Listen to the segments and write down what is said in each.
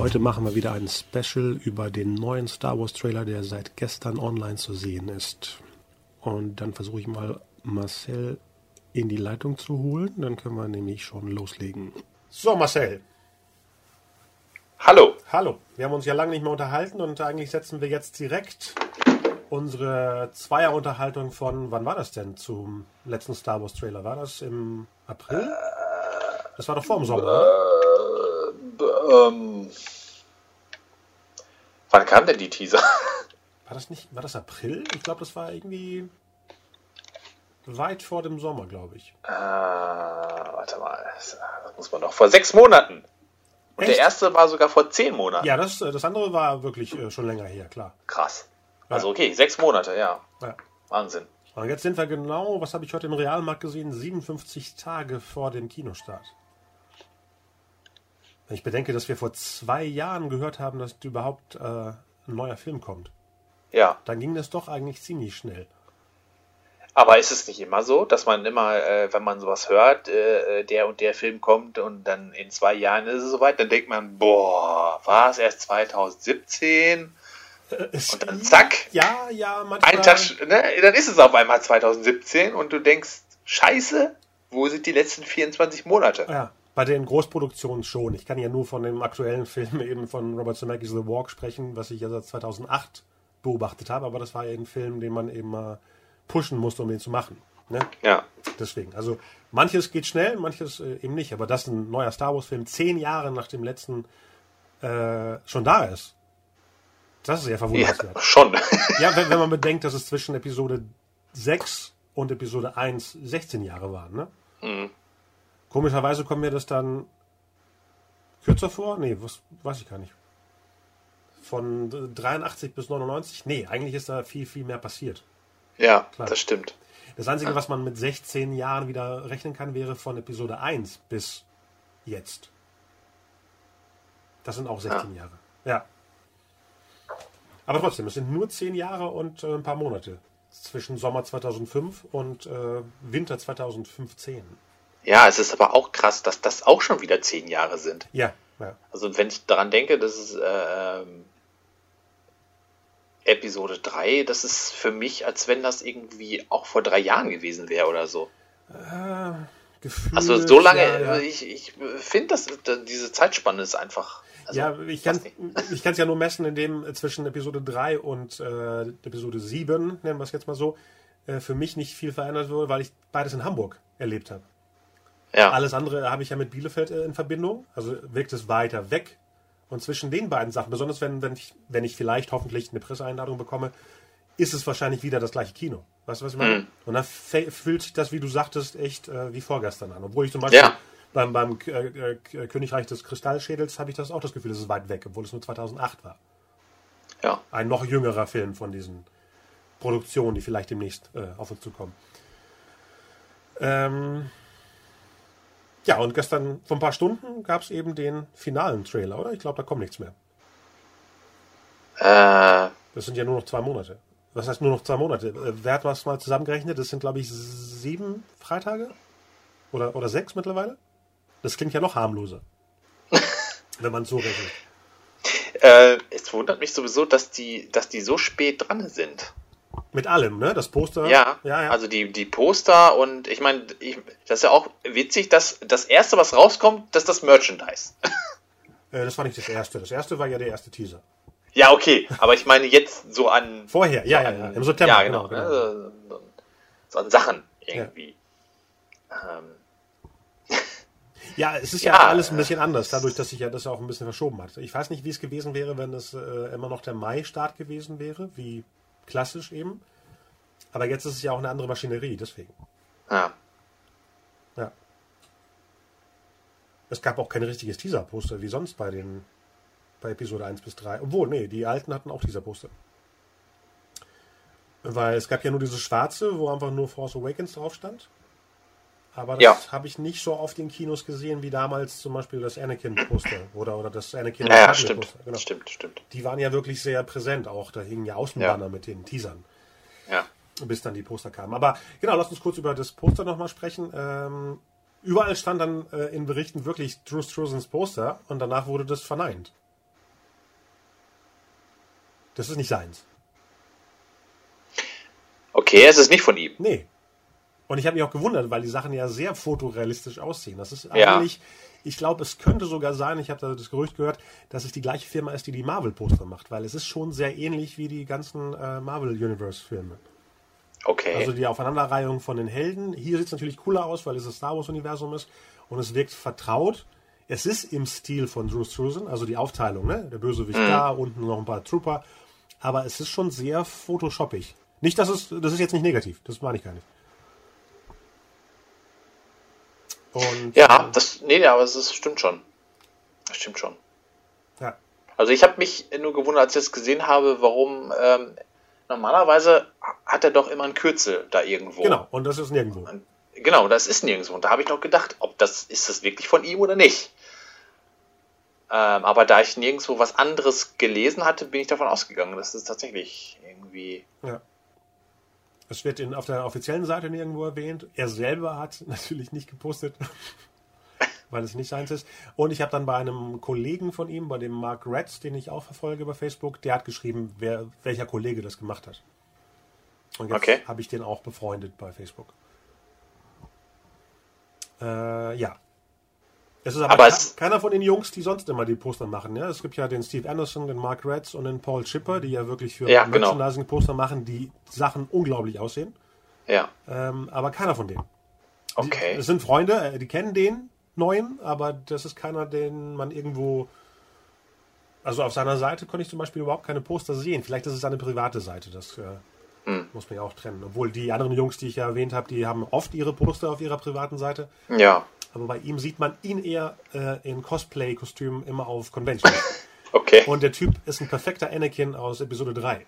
Heute machen wir wieder ein Special über den neuen Star Wars Trailer, der seit gestern online zu sehen ist. Und dann versuche ich mal Marcel in die Leitung zu holen. Dann können wir nämlich schon loslegen. So, Marcel. Hallo. Hallo. Wir haben uns ja lange nicht mehr unterhalten und eigentlich setzen wir jetzt direkt unsere Zweierunterhaltung von, wann war das denn zum letzten Star Wars Trailer? War das im April? Das war doch vor dem Sommer. Oder? Ähm, wann kam denn die Teaser? War das nicht, war das April? Ich glaube, das war irgendwie weit vor dem Sommer, glaube ich. Äh, warte mal, das muss man doch vor sechs Monaten. Und Echt? der erste war sogar vor zehn Monaten. Ja, das, das andere war wirklich äh, schon länger her, klar. Krass. Also okay, sechs Monate, ja. ja. Wahnsinn. Und jetzt sind wir genau, was habe ich heute im Realmarkt gesehen, 57 Tage vor dem Kinostart. Wenn ich bedenke, dass wir vor zwei Jahren gehört haben, dass überhaupt äh, ein neuer Film kommt. Ja. Dann ging das doch eigentlich ziemlich schnell. Aber ist es nicht immer so, dass man immer, äh, wenn man sowas hört, äh, der und der Film kommt und dann in zwei Jahren ist es soweit, dann denkt man, boah, war es erst 2017? Äh, und dann zack. Ja, ja, manchmal. Ein Tag, ne, dann ist es auf einmal 2017 und du denkst, scheiße, wo sind die letzten 24 Monate? Ja. Bei den Großproduktionen schon. Ich kann ja nur von dem aktuellen Film eben von Robert Zemeckis The Walk sprechen, was ich ja seit 2008 beobachtet habe. Aber das war ja ein Film, den man eben mal pushen musste, um den zu machen. Ne? Ja. Deswegen. Also manches geht schnell, manches äh, eben nicht. Aber dass ein neuer Star Wars-Film zehn Jahre nach dem letzten äh, schon da ist, das ist sehr verwundernswert. Ja, schon. ja, wenn, wenn, man bedenkt, dass es zwischen Episode 6 und Episode 1 16 Jahre waren. Ne? Mhm. Komischerweise kommt mir das dann kürzer vor. Nee, was weiß ich gar nicht. Von 83 bis 99? Nee, eigentlich ist da viel, viel mehr passiert. Ja, Klar. das stimmt. Das Einzige, was man mit 16 Jahren wieder rechnen kann, wäre von Episode 1 bis jetzt. Das sind auch 16 ja. Jahre. Ja. Aber trotzdem, es sind nur 10 Jahre und äh, ein paar Monate zwischen Sommer 2005 und äh, Winter 2015. Ja, es ist aber auch krass, dass das auch schon wieder zehn Jahre sind. Ja. ja. Also wenn ich daran denke, dass es äh, Episode 3, das ist für mich, als wenn das irgendwie auch vor drei Jahren gewesen wäre oder so. Äh, gefühlt, also so lange, ja, ja. ich, ich finde, dass diese Zeitspanne ist einfach. Also, ja, ich kann es ja nur messen, indem zwischen Episode 3 und äh, Episode 7, nennen wir es jetzt mal so, äh, für mich nicht viel verändert wurde, weil ich beides in Hamburg erlebt habe. Ja. Alles andere habe ich ja mit Bielefeld äh, in Verbindung. Also wirkt es weiter weg. Und zwischen den beiden Sachen, besonders wenn, wenn, ich, wenn ich vielleicht hoffentlich eine Presseeinladung bekomme, ist es wahrscheinlich wieder das gleiche Kino. Weißt du, was ich meine? Mhm. Und dann fühlt sich das, wie du sagtest, echt äh, wie vorgestern an. Obwohl ich zum Beispiel ja. beim, beim äh, äh, Königreich des Kristallschädels habe ich das auch das Gefühl, es ist weit weg, obwohl es nur 2008 war. Ja. Ein noch jüngerer Film von diesen Produktionen, die vielleicht demnächst äh, auf uns zukommen. Ähm, ja, und gestern vor ein paar Stunden gab es eben den finalen Trailer, oder? Ich glaube, da kommt nichts mehr. Äh. Das sind ja nur noch zwei Monate. Was heißt nur noch zwei Monate? Äh, wer hat was mal zusammengerechnet? Das sind, glaube ich, sieben Freitage? Oder, oder sechs mittlerweile? Das klingt ja noch harmloser. wenn man so rechnet. Äh, es wundert mich sowieso, dass die, dass die so spät dran sind. Mit allem, ne? Das Poster. Ja, ja, ja. also die, die Poster und ich meine, das ist ja auch witzig, dass das erste, was rauskommt, das ist das Merchandise. Äh, das war nicht das erste. Das erste war ja der erste Teaser. Ja, okay, aber ich meine jetzt so an. Vorher, ja, ja, ja, im September. Ja, genau. genau, genau. Ne? So an Sachen irgendwie. Ja. Ähm. Ja, es ist ja, ja, alles ein bisschen anders, dadurch, dass sich ja das auch ein bisschen verschoben hat. Ich weiß nicht, wie es gewesen wäre, wenn es äh, immer noch der Mai-Start gewesen wäre, wie klassisch eben. Aber jetzt ist es ja auch eine andere Maschinerie, deswegen. Ja. Ja. Es gab auch kein richtiges Teaser-Poster wie sonst bei den bei Episode 1 bis 3. Obwohl, nee, die alten hatten auch Teaser-Poster. Weil es gab ja nur dieses schwarze, wo einfach nur Force Awakens drauf stand. Aber das Ja. habe ich nicht so oft in Kinos gesehen wie damals zum Beispiel das Anakin-Poster oder, oder das Anakin Ja, ja, stimmt. Poster. Genau. Stimmt, stimmt. Die waren ja wirklich sehr präsent auch. Da hingen ja Außenbanner mit den Teasern, Ja. bis dann die Poster kamen. Aber genau, lass uns kurz über das Poster nochmal sprechen. Ähm, überall stand dann äh, in Berichten wirklich Drew Struzans Poster und danach wurde das verneint. Das ist nicht seins. Okay, es ist nicht von ihm. Nee. Und ich habe mich auch gewundert, weil die Sachen ja sehr fotorealistisch aussehen. Das ist Ja. eigentlich, ich glaube, es könnte sogar sein, ich habe da das Gerücht gehört, dass es die gleiche Firma ist, die die Marvel-Poster macht, weil es ist schon sehr ähnlich wie die ganzen äh, Marvel-Universe-Filme. Okay. Also die Aufeinanderreihung von den Helden. Hier sieht es natürlich cooler aus, weil es das Star Wars-Universum ist und es wirkt vertraut. Es ist im Stil von Drew Struzan, also die Aufteilung, ne? Der Bösewicht da, unten noch ein paar Trooper. Aber es ist schon sehr photoshoppig. Nicht, dass es, das ist jetzt nicht negativ, das meine ich gar nicht. Und, ja, das, nee, aber es ist, stimmt schon. Das stimmt schon. ja. Also ich habe mich nur gewundert, als ich das gesehen habe, warum ähm, normalerweise hat er doch immer ein Kürzel da irgendwo. Genau, und das ist nirgendwo. Genau, das ist nirgendwo. Und da habe ich noch gedacht, ob das ist das wirklich von ihm oder nicht. Ähm, aber da ich nirgendwo was anderes gelesen hatte, bin ich davon ausgegangen, dass es tatsächlich irgendwie. Ja. Es wird in, auf der offiziellen Seite nirgendwo erwähnt. Er selber hat natürlich nicht gepostet, weil es nicht seins ist. Und ich habe dann bei einem Kollegen von ihm, bei dem Mark Retz, den ich auch verfolge bei Facebook, der hat geschrieben, wer, welcher Kollege das gemacht hat. Und jetzt Okay. habe ich den auch befreundet bei Facebook. Äh, ja. Es ist aber, Aber es- keiner von den Jungs, die sonst immer die Poster machen. Ja? Es gibt ja den Steve Anderson, den Mark Retz und den Paul Schipper, die ja wirklich für Ja, genau. Merchandising-Poster machen, die Sachen unglaublich aussehen. Ja, Ähm, aber keiner von denen. okay. Es sind Freunde, äh, die kennen den neuen, aber das ist keiner, den man irgendwo. Also auf seiner Seite konnte ich zum Beispiel überhaupt keine Poster sehen. Vielleicht ist es seine private Seite, das äh, Hm. muss man ja auch trennen. Obwohl die anderen Jungs, die ich ja erwähnt habe, die haben oft ihre Poster auf ihrer privaten Seite. Ja, Aber bei ihm sieht man ihn eher äh, in Cosplay-Kostümen immer auf Convention. okay. Und der Typ ist ein perfekter Anakin aus Episode 3.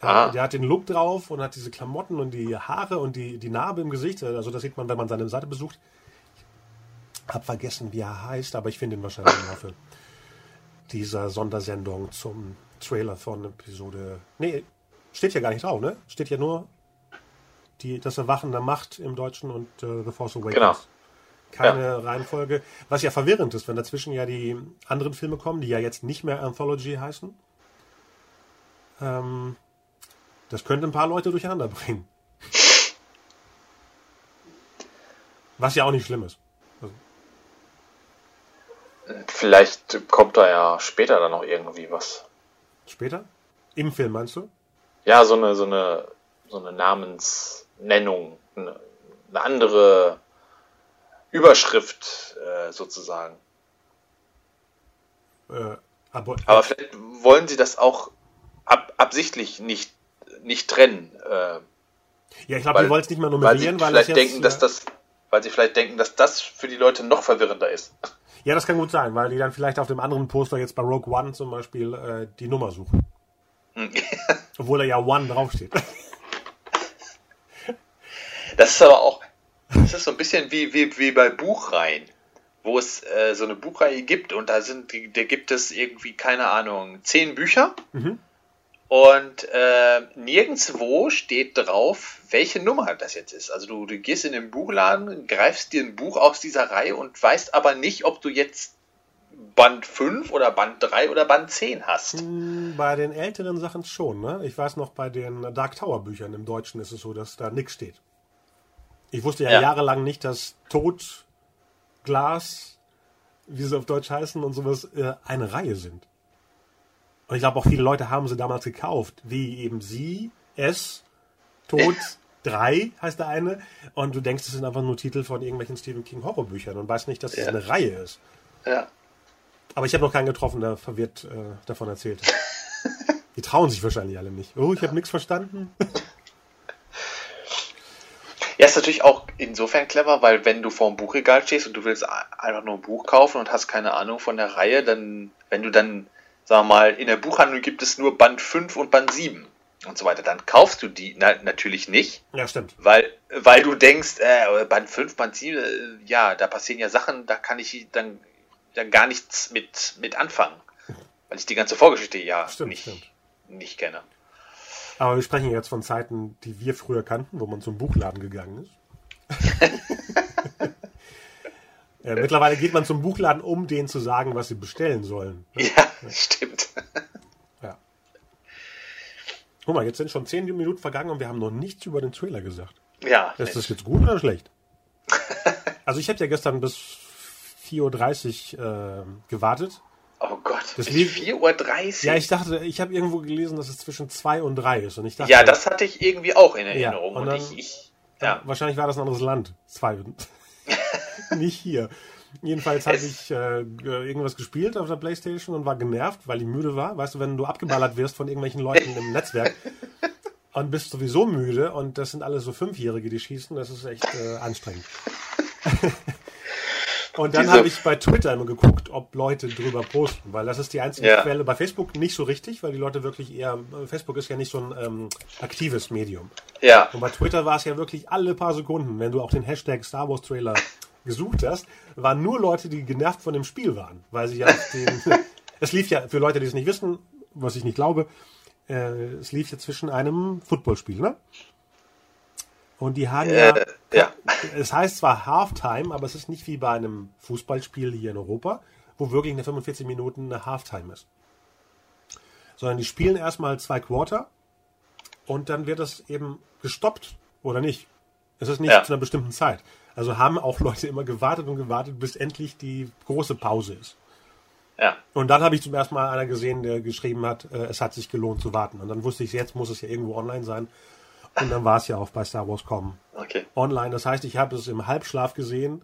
Ah. Äh, Der hat den Look drauf und hat diese Klamotten und die Haare und die, die Narbe im Gesicht. Also das sieht man, wenn man seine Seite besucht. Hab vergessen, wie er heißt, aber ich finde ihn wahrscheinlich im Laufe dieser Sondersendung zum Trailer von Episode. Nee, steht ja gar nicht drauf, ne? Steht ja nur die, das Erwachen der Macht im Deutschen und äh, The Force Awakens. Genau. Keine Reihenfolge. Was ja verwirrend ist, wenn dazwischen ja die anderen Filme kommen, die ja jetzt nicht mehr Anthology heißen. Ähm, das könnte ein paar Leute durcheinander bringen. Was ja auch nicht schlimm ist. Vielleicht kommt da ja später dann noch irgendwie was. Später? Im Film meinst du? Ja, so eine, so eine, so eine Namensnennung, eine, eine andere Überschrift äh, sozusagen. Äh, aber, Aber vielleicht wollen sie das auch ab, absichtlich nicht, nicht trennen. Äh, ja, ich glaube, die wollen es nicht mehr weil sie nummerieren, weil, vielleicht es jetzt, denken, dass äh, das, weil sie vielleicht denken, dass das für die Leute noch verwirrender ist. Ja, das kann gut sein, weil die dann vielleicht auf dem anderen Poster jetzt bei Rogue One zum Beispiel äh, die Nummer suchen. Obwohl da ja One draufsteht. Das ist aber auch, das ist so ein bisschen wie, wie, wie bei Buchreihen, wo es äh, so eine Buchreihe gibt und da sind, da gibt es irgendwie, keine Ahnung, zehn Bücher Mhm. und äh, nirgendwo steht drauf, welche Nummer das jetzt ist. Also du, du gehst in den Buchladen, greifst dir ein Buch aus dieser Reihe und weißt aber nicht, ob du jetzt Band 5 oder Band 3 oder Band 10 hast. Hm, Bei den älteren Sachen schon, ne? Ich weiß noch, bei den Dark Tower Büchern im Deutschen ist es so, dass da nichts steht. Ich wusste ja, Ja. jahrelang nicht, dass Tod, Glas, wie sie auf Deutsch heißen und sowas, äh, eine Reihe sind. Und ich glaube auch viele Leute haben sie damals gekauft, wie eben sie, es, Tod 3 heißt der eine. Und du denkst, das sind einfach nur Titel von irgendwelchen Stephen King Horrorbüchern und weißt nicht, dass es Ja. eine Reihe ist. Ja. Aber ich habe noch keinen getroffen, der verwirrt äh, davon erzählt. Die trauen sich wahrscheinlich alle nicht. Oh, ich habe nichts verstanden. Ja, ist natürlich auch insofern clever, weil wenn du vor dem Buchregal stehst und du willst einfach nur ein Buch kaufen und hast keine Ahnung von der Reihe, dann, wenn du dann, sagen wir mal, in der Buchhandlung gibt es nur Band 5 und Band 7 und so weiter, dann kaufst du die na, natürlich nicht. Ja, stimmt. Weil, weil du denkst, äh, Band 5, Band 7, äh, ja, da passieren ja Sachen, da kann ich dann, dann gar nichts mit, mit anfangen. Weil ich die ganze Vorgeschichte ja Stimmt, nicht, stimmt. nicht kenne. Aber wir sprechen jetzt von Zeiten, die wir früher kannten, wo man zum Buchladen gegangen ist. äh, mittlerweile geht man zum Buchladen, um denen zu sagen, was sie bestellen sollen. Ja, stimmt. Ja. Guck mal, jetzt sind schon zehn Minuten vergangen und wir haben noch nichts über den Trailer gesagt. Ja, Ist das jetzt gut oder schlecht? Also ich habe ja gestern bis 4.30 Uhr äh, gewartet. Oh Gott, Das bis lief- 4.30 Uhr. Ja, ich dachte, ich habe irgendwo gelesen, dass es zwischen 2 und 3 ist. Und ich dachte, Ja, das hatte ich irgendwie auch in Erinnerung. und und dann- ich, ich Ja. ja. Wahrscheinlich war das ein anderes Land. Zwei. Nicht hier. Jedenfalls habe ich äh, g- irgendwas gespielt auf der Playstation und war genervt, weil ich müde war. Weißt du, wenn du abgeballert wirst von irgendwelchen Leuten im Netzwerk und bist sowieso müde und das sind alles so Fünfjährige, die schießen, das ist echt äh, anstrengend. Und dann habe ich bei Twitter immer geguckt, ob Leute drüber posten, weil das ist die einzige Ja. Quelle. Bei Facebook nicht so richtig, weil die Leute wirklich eher, Facebook ist ja nicht so ein ähm, aktives Medium. ja. Und bei Twitter war es ja wirklich alle paar Sekunden, wenn du auch den Hashtag Star Wars Trailer gesucht hast, waren nur Leute, die genervt von dem Spiel waren. Weil sie ja den. es lief ja, für Leute, die es nicht wissen, was ich nicht glaube, äh, es lief ja zwischen einem Footballspiel, ne? Und die haben ja. Äh, ja. Es heißt zwar Halftime, aber es ist nicht wie bei einem Fußballspiel hier in Europa, wo wirklich eine 45 Minuten eine Halftime ist. Sondern die spielen erstmal zwei Quarter und dann wird das eben gestoppt oder nicht. Es ist nicht Ja. zu einer bestimmten Zeit. Also haben auch Leute immer gewartet und gewartet, bis endlich die große Pause ist. Ja. Und dann habe ich zum ersten Mal einer gesehen, der geschrieben hat, äh, es hat sich gelohnt zu warten. Und dann wusste ich, jetzt muss es ja irgendwo online sein. Und dann war es ja auch bei Star Wars Com Okay. online. Das heißt, ich habe es im Halbschlaf gesehen.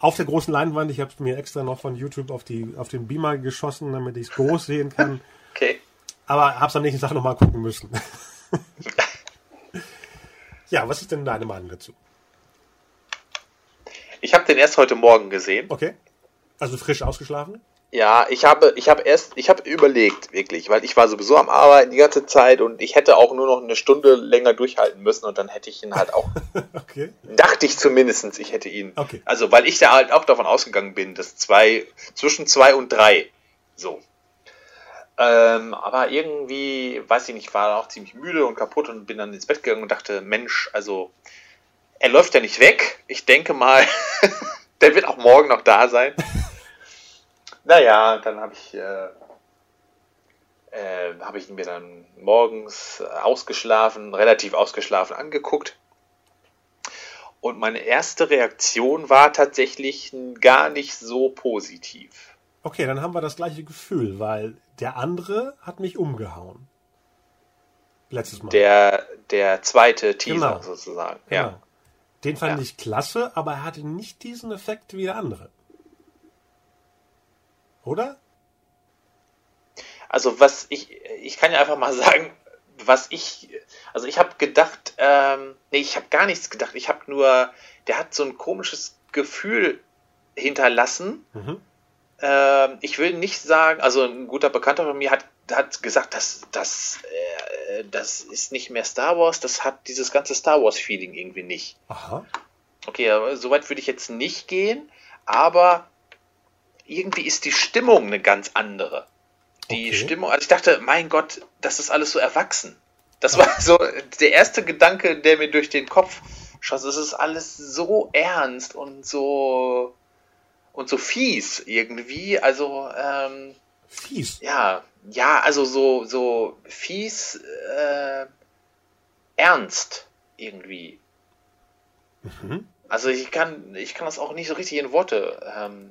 auf der großen Leinwand. Ich habe es mir extra noch von YouTube auf, die, auf den Beamer geschossen, damit ich es groß sehen kann. Okay. Aber habe es am nächsten Tag nochmal gucken müssen. ja, was ist denn deine Meinung dazu? Ich habe den erst heute Morgen gesehen. Okay. Also frisch ausgeschlafen? Ja, ich habe, ich habe erst, ich habe überlegt, wirklich, weil ich war sowieso am Arbeiten die ganze Zeit und ich hätte auch nur noch eine Stunde länger durchhalten müssen und dann hätte ich ihn halt auch, Okay. dachte ich zumindestens, ich hätte ihn. Okay. Also, weil ich da halt auch davon ausgegangen bin, dass zwei, zwischen zwei und drei, so. Ähm, aber irgendwie, weiß ich nicht, war auch ziemlich müde und kaputt und bin dann ins Bett gegangen und dachte, Mensch, also, er läuft ja nicht weg. Ich denke mal, der wird auch morgen noch da sein. Naja, dann habe ich, äh, äh, habe ich ihn mir dann morgens ausgeschlafen, relativ ausgeschlafen angeguckt. Und meine erste Reaktion war tatsächlich gar nicht so positiv. Okay, dann haben wir das gleiche Gefühl, weil der andere hat mich umgehauen. Letztes Mal. Der, der zweite Teaser Genau. sozusagen. Genau. Ja. Den fand Ja. ich klasse, aber er hatte nicht diesen Effekt wie der andere. Oder? Also was ich, ich kann ja einfach mal sagen, was ich, also ich habe gedacht, ähm, nee, ich habe gar nichts gedacht. Ich habe nur, der hat so ein komisches Gefühl hinterlassen. Mhm. Ähm, ich will nicht sagen, also ein guter Bekannter von mir hat, hat gesagt, dass das, äh, das ist nicht mehr Star Wars, das hat dieses ganze Star Wars-Feeling irgendwie nicht. Aha. Okay, soweit würde ich jetzt nicht gehen, aber irgendwie ist die Stimmung eine ganz andere. Die Okay. Stimmung, also ich dachte, mein Gott, das ist alles so erwachsen. Das war so der erste Gedanke, der mir durch den Kopf schoss. Es ist alles so ernst und so und so fies irgendwie. Also ähm, Fies. ja, ja, also so so fies, äh, ernst irgendwie. Mhm. Also ich kann, ich kann das auch nicht so richtig in Worte ähm,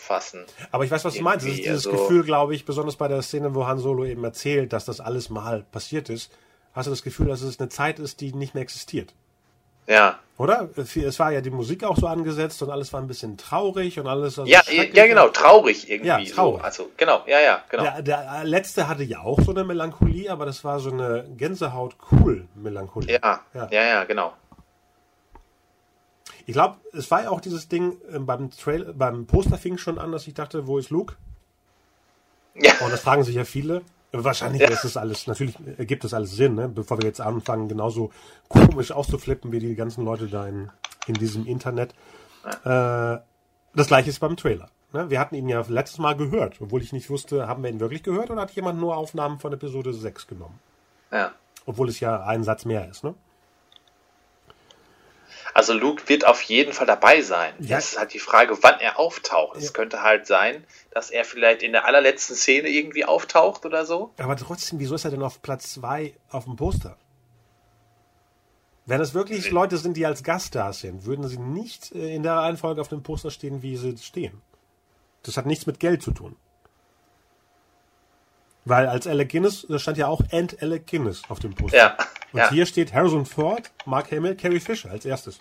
fassen. Aber ich weiß, was du meinst. Es ist dieses also- Gefühl, glaube ich, besonders bei der Szene, wo Han Solo eben erzählt, dass das alles mal passiert ist, hast du das Gefühl, dass es eine Zeit ist, die nicht mehr existiert. Ja. Oder? Es war ja die Musik auch so angesetzt und alles war ein bisschen traurig und alles. Also ja, ja, genau, traurig irgendwie. Ja, traurig. So. Also, genau, ja, ja, genau. Der, der letzte hatte ja auch so eine Melancholie, aber das war so eine Gänsehaut-cool-Melancholie. Ja, ja, ja, ja, genau. Ich glaube, es war ja auch dieses Ding äh, beim Trail, beim Poster fing schon an, dass ich dachte, wo ist Luke? Ja. Und das fragen sich ja viele. Wahrscheinlich Ja. ist es alles, natürlich ergibt das alles Sinn, ne? bevor wir jetzt anfangen, genauso komisch auszuflippen wie die ganzen Leute da in, in diesem Internet. Äh, das gleiche ist beim Trailer. Ne? Wir hatten ihn ja letztes Mal gehört, obwohl ich nicht wusste, haben wir ihn wirklich gehört oder hat jemand nur Aufnahmen von Episode 6 genommen? Ja. Obwohl es ja ein Satz mehr ist, ne? Also Luke wird auf jeden Fall dabei sein. Ja. Das ist halt die Frage, wann er auftaucht. Es Ja. könnte halt sein, dass er vielleicht in der allerletzten Szene irgendwie auftaucht oder so. Aber trotzdem, wieso ist er denn auf Platz 2 auf dem Poster? Wenn es wirklich Leute sind, die als Gaststars sind, würden sie nicht äh, in der Reihenfolge auf dem Poster stehen, wie sie stehen. Das hat nichts mit Geld zu tun. Weil als Alec Guinness, da stand ja auch Ant Alec Guinness auf dem Poster. Ja, Und ja, hier steht Harrison Ford, Mark Hamill, Carrie Fisher als erstes.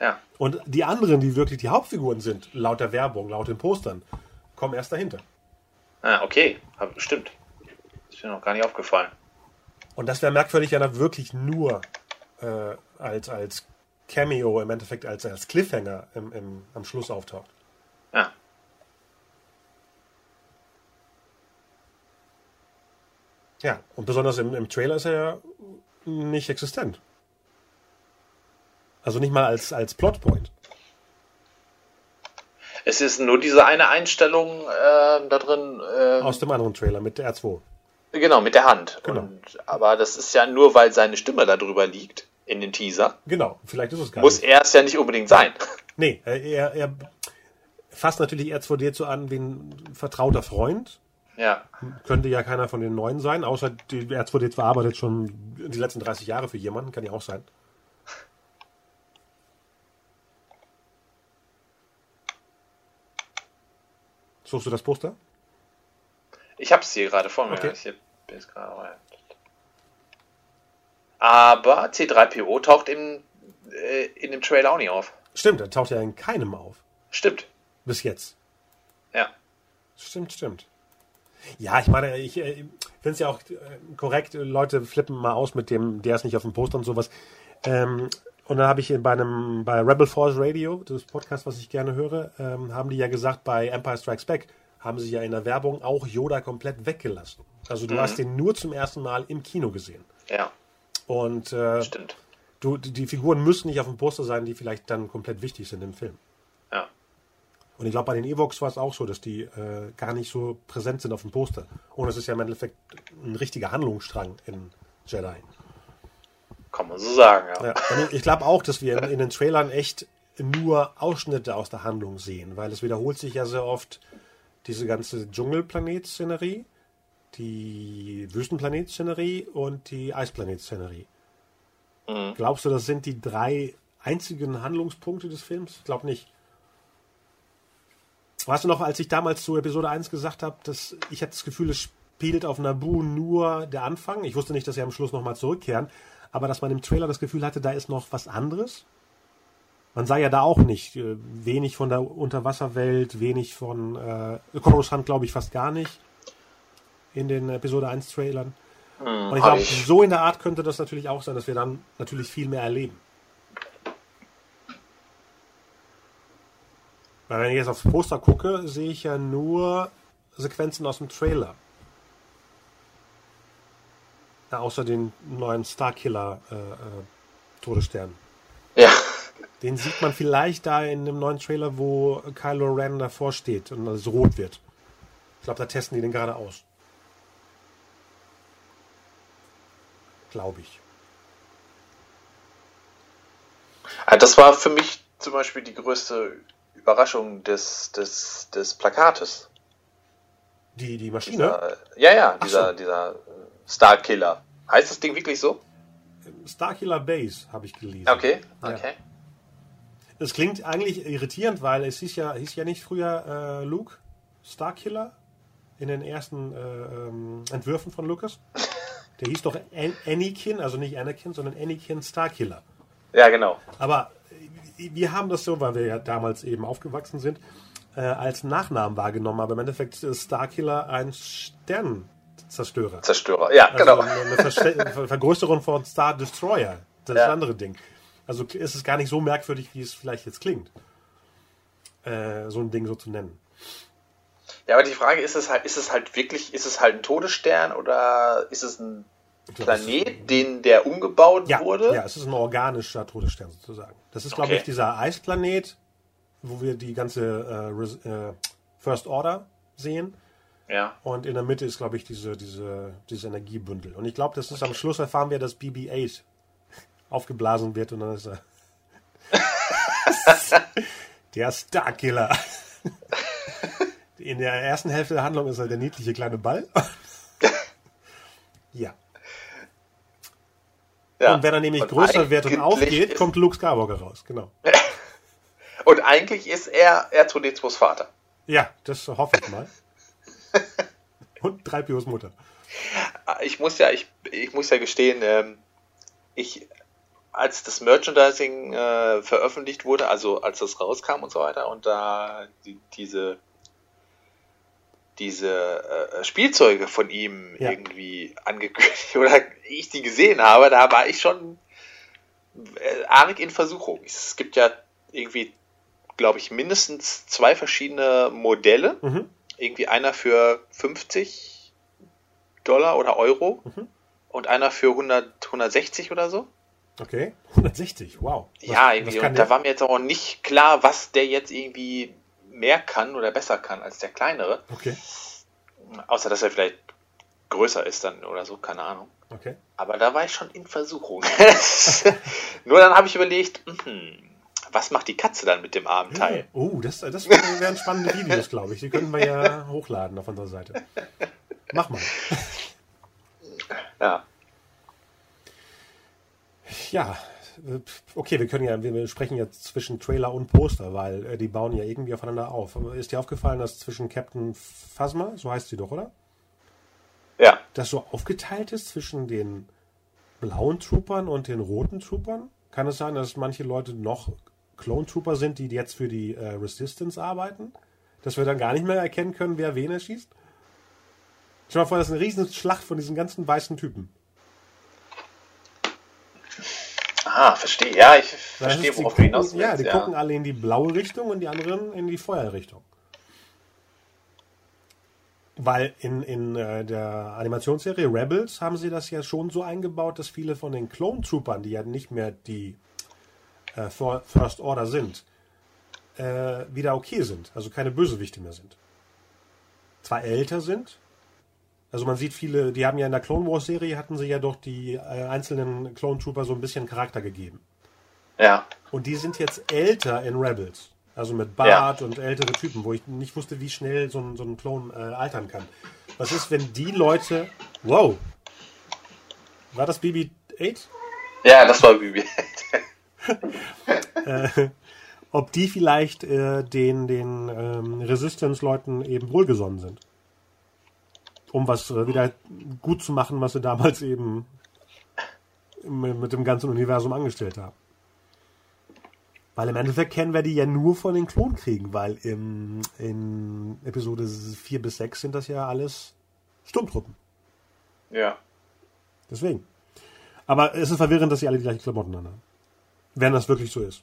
ja. Und die anderen, die wirklich die Hauptfiguren sind, laut der Werbung, laut den Postern, kommen erst dahinter. Ah, okay, stimmt. Ist mir noch gar nicht aufgefallen. Und das wäre merkwürdig, wenn er wirklich nur äh, als, als Cameo, im Endeffekt als, als Cliffhanger im, im, am Schluss auftaucht. Ja. Ja, und besonders im, im Trailer ist er ja nicht existent. Also nicht mal als, als Plotpoint. Es ist nur diese eine Einstellung äh, da drin, äh, Aus dem anderen Trailer mit der R2. genau, mit der Hand. Genau. Und, aber das ist ja nur, weil seine Stimme da drüber liegt, in dem Teaser. Genau, vielleicht ist es gar Muss nicht. er es ja nicht unbedingt sein. Nee, er, er fasst natürlich R2D so an wie ein vertrauter Freund. Ja, Könnte ja keiner von den Neuen sein, außer die R2D2 arbeitet schon die letzten 30 Jahre für jemanden, kann ja auch sein. Suchst du das Poster? ich hab's hier gerade vor mir. Okay. Ich bin jetzt gerade rein. Aber C3PO taucht im, äh, in dem Trailer auch nicht auf. Stimmt, er taucht ja in keinem auf. Stimmt. Bis jetzt. Ja. Stimmt, stimmt. Ja, ich meine, ich äh, finde es ja auch äh, korrekt, Leute flippen mal aus mit dem, der ist nicht auf dem Poster und sowas. Ähm, und dann habe ich bei einem, bei Rebel Force Radio, das Podcast, was ich gerne höre, ähm, haben die ja gesagt, bei Empire Strikes Back haben sie ja in der Werbung auch Yoda komplett weggelassen. Also du hast den nur zum ersten Mal im Kino gesehen. Ja, Und äh, stimmt. du, die die Figuren müssen nicht auf dem Poster sein, die vielleicht dann komplett wichtig sind im Film. Ja. Und ich glaube, bei den Evox war es auch so, dass die äh, gar nicht so präsent sind auf dem Poster. Und es ist ja im Endeffekt ein richtiger Handlungsstrang in Jedi. Kann man so sagen, ja. Ja. Ich glaube auch, dass wir in, in den Trailern echt nur Ausschnitte aus der Handlung sehen, weil es wiederholt sich ja sehr oft diese ganze Dschungelplanet-Szenerie, die Wüstenplanet-Szenerie und die Eisplanet-Szenerie. Mhm. Glaubst du, das sind die drei einzigen Handlungspunkte des Films? Ich glaube nicht. Weißt du noch, als ich damals zu Episode 1 gesagt habe, dass ich hatte das Gefühl, es spielt auf Naboo nur der Anfang. Ich wusste nicht, dass sie am Schluss nochmal zurückkehren, aber dass man im Trailer das Gefühl hatte, da ist noch was anderes. Man sah ja da auch nicht äh, wenig von der Unterwasserwelt, wenig von äh, Coruscant, glaube ich, fast gar nicht in den Episode 1 Trailern. Und ich glaube, so in der Art könnte das natürlich auch sein, dass wir dann natürlich viel mehr erleben. Weil wenn ich jetzt aufs Poster gucke, sehe ich ja nur Sequenzen aus dem Trailer. Ja, außer den neuen Starkiller äh, äh, Todesstern. Ja. Den sieht man vielleicht da in dem neuen Trailer, wo Kylo Ren davor steht und alles rot wird. Ich glaube, da testen die den gerade aus. Glaube ich. Ah, Das war für mich zum Beispiel die größte Überraschung des, des, des Plakates. Die, die Maschine, Dieser, äh, ja, ja, dieser, so. dieser Starkiller. Heißt das Ding wirklich so? Starkiller Base, habe ich gelesen. Okay, okay. Es klingt eigentlich irritierend, weil es hieß ja, hieß ja nicht früher äh, Luke Starkiller in den ersten äh, ähm, Entwürfen von Lucas. Der hieß doch An Anakin, also nicht Anakin, sondern Anakin Starkiller. Ja, genau. Aber wir haben das so, weil wir ja damals eben aufgewachsen sind, äh, als Nachnamen wahrgenommen. Aber im Endeffekt ist Starkiller ein Sternenzerstörer. Zerstörer, ja, Also genau. eine Ver Vergrößerung von Star Destroyer. Das ist Ja. ein anderes Ding. Also ist es gar nicht so merkwürdig, wie es vielleicht jetzt klingt, äh, so ein Ding so zu nennen. Ja, aber die Frage ist es halt, ist es halt wirklich, ist es halt ein Todesstern oder ist es ein Planet, den der umgebaut Ja, wurde? ja, es ist ein organischer Todesstern sozusagen. Das ist, glaube Okay. ich, dieser Eisplanet, wo wir die ganze äh, äh, First Order sehen. Ja. Und in der Mitte ist, glaube ich, diese, diese, dieses Energiebündel. Und ich glaube, das ist am Schluss erfahren wir, dass BB-8 aufgeblasen wird und dann ist er der Starkiller. In der ersten Hälfte der Handlung ist er der niedliche kleine Ball. ja. Ja. Und wenn er nämlich Und größer wird und aufgeht, kommt Luke Skywalker raus. Genau. Und eigentlich ist er R2D2s Vater. Ja, das hoffe ich mal. Und 3POs Mutter. Ich muss ja, ich, ich muss ja gestehen, ähm, ich, als das Merchandising äh, veröffentlicht wurde, also als das rauskam und so weiter, und da die, diese diese äh, Spielzeuge von ihm Ja. irgendwie angekündigt oder ich die gesehen habe, da war ich schon äh, arg in Versuchung. Es gibt ja irgendwie, glaube ich, mindestens zwei verschiedene Modelle. Mhm. Irgendwie einer für 50 Dollar oder Euro Mhm. und einer für 100, 160 oder so. Okay. 160, wow. Was- ja, irgendwie. Und da war mir jetzt auch nicht klar, was der jetzt irgendwie mehr kann oder besser kann als der kleinere. Okay, Außer, dass er vielleicht größer ist dann oder so, keine Ahnung. okay. Aber da war ich schon in Versuchung. Nur dann habe ich überlegt, mhm, was macht die Katze dann mit dem armen Teil? Oh, das, das wären spannende Videos, glaube ich. Die können wir ja hochladen auf unserer Seite. Mach mal. Ja. Ja, okay, wir können ja, wir sprechen jetzt zwischen Trailer und Poster, weil äh, die bauen ja irgendwie aufeinander auf. Ist dir aufgefallen, dass zwischen Captain Phasma, so heißt sie doch, oder? Ja. Das so aufgeteilt ist zwischen den blauen Troopern und den roten Troopern? Kann es sein, dass manche Leute noch Clone Trooper sind, die jetzt für die äh, Resistance arbeiten? Dass wir dann gar nicht mehr erkennen können, wer wen erschießt? Stell dir mal vor, das ist eine riesen Schlacht von diesen ganzen weißen Typen. Ah, verstehe. Ja, ich verstehe, worauf du gucken, hinaus willst. ja, die gucken alle in die blaue Richtung und die anderen in die Feuerrichtung. Weil in, in äh, der Animationsserie Rebels haben sie das ja schon so eingebaut, dass viele von den Clone Troopern, die ja nicht mehr die äh, First Order sind, äh, wieder okay sind. Also keine Bösewichte mehr sind. Zwar älter sind, also man sieht viele, die haben ja in der Clone Wars Serie hatten sie ja doch die äh, einzelnen Clone Trooper so ein bisschen Charakter gegeben. Ja. Und die sind jetzt älter in Rebels. Also mit Bart und ältere Typen, wo ich nicht wusste, wie schnell so ein, so ein Klon äh, altern kann. Was ist, wenn die Leute. Wow! War das BB-8? Ja, das war Bibi. Ob die vielleicht äh, den, den ähm, Resistance-Leuten eben wohlgesonnen sind. Um was äh, wieder gut zu machen, was sie damals eben mit, dem ganzen Universum angestellt haben. Weil im Endeffekt kennen wir die ja nur von den Klonkriegen, weil im, in Episode 4 bis 6 sind das ja alles Sturmtruppen. ja. Deswegen. Aber es ist verwirrend, dass sie alle die gleichen Klamotten anhaben. Wenn das wirklich so ist.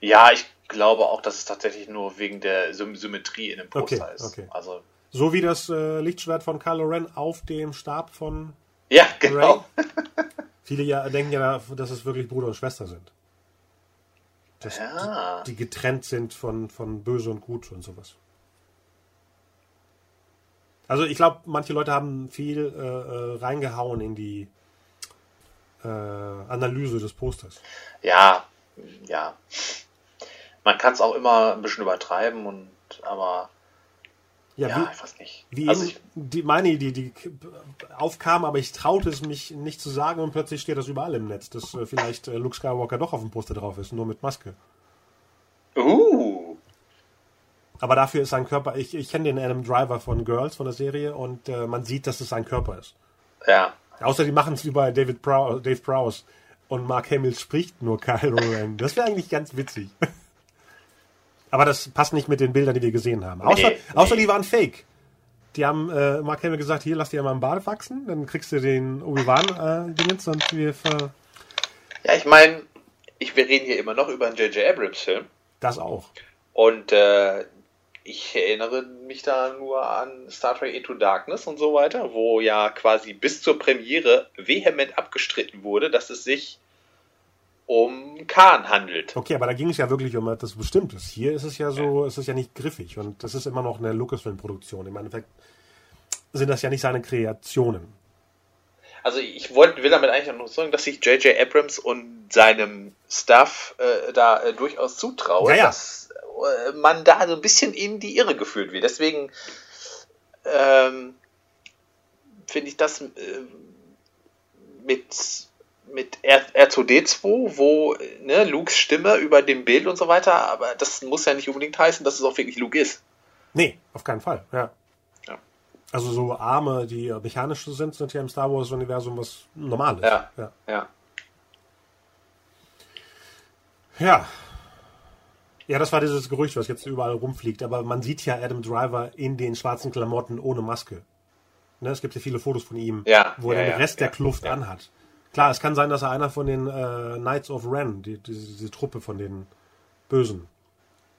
Ja, ich glaube auch, dass es tatsächlich nur wegen der Sym Symmetrie in dem Poster Okay, ist. okay. Also, So wie das äh, Lichtschwert von Kylo Ren auf dem Stab von ja, genau. Ray. Viele ja denken ja, dass es wirklich Bruder und Schwester sind. Dass Ja. die, die getrennt sind von, von Böse und Gut und sowas. Also ich glaube, manche Leute haben viel äh, äh, reingehauen in die äh, Analyse des Posters. Ja, ja. Man kann es auch immer ein bisschen übertreiben und aber Ja, ja, wie, ich weiß nicht. wie also eben ich, die, meine Idee, die aufkam, aber ich traute es mich nicht zu sagen und plötzlich steht das überall im Netz, dass äh, vielleicht äh, Luke Skywalker doch auf dem Poster drauf ist, nur mit Maske. uh, Aber dafür ist sein Körper, ich, ich kenne den Adam Driver von Girls, von der Serie, und äh, man sieht, dass es sein Körper ist. ja, Außer die machen es wie bei David Prowse, Dave Prowse. und Mark Hamill spricht nur Kylo Ren. Das wäre eigentlich ganz witzig. Aber das passt nicht mit den Bildern, die wir gesehen haben. Außer, Nee, außer nee. die waren fake. Die haben äh, Mark Hamill gesagt, hier, lass dir mal einen Bart wachsen, dann kriegst du den Obi-Wan-Dingens und wir ver Ja, ich meine, ich, wir reden hier immer noch über einen J.J. Abrams-Film. das auch. Und äh, ich erinnere mich da nur an Star Trek Into Darkness und so weiter, wo ja quasi bis zur Premiere vehement abgestritten wurde, dass es sich um Khan handelt. Okay, aber da ging es ja wirklich um etwas Bestimmtes. Hier ist es ja so, es ist ja nicht griffig und das ist immer noch eine Lucasfilm-Produktion. Im Endeffekt sind das ja nicht seine Kreationen. Also ich wollte, will damit eigentlich nur sagen, dass sich J.J. Abrams und seinem Staff äh, da äh, durchaus zutraue, Ja, ja. dass äh, man da so ein bisschen in die Irre geführt wird. Deswegen ähm, finde ich das äh, mit, mit R, R2D2, wo ne, Lukes Stimme über dem Bild und so weiter, aber das muss ja nicht unbedingt heißen, dass es auch wirklich Luke ist. Nee, auf keinen Fall, ja. Ja. Also so Arme, die äh, mechanisch sind, sind ja im Star Wars-Universum was Normales. Ja. ja. Ja. Ja. Ja, das war dieses Gerücht, was jetzt überall rumfliegt. Aber man sieht ja Adam Driver in den schwarzen Klamotten ohne Maske. Ne, es gibt ja viele Fotos von ihm, Ja, wo er ja, den ja, Rest der ja, Kluft ja. anhat. Klar, es kann sein, dass er einer von den äh, Knights of Ren, die, diese, diese Truppe von den Bösen,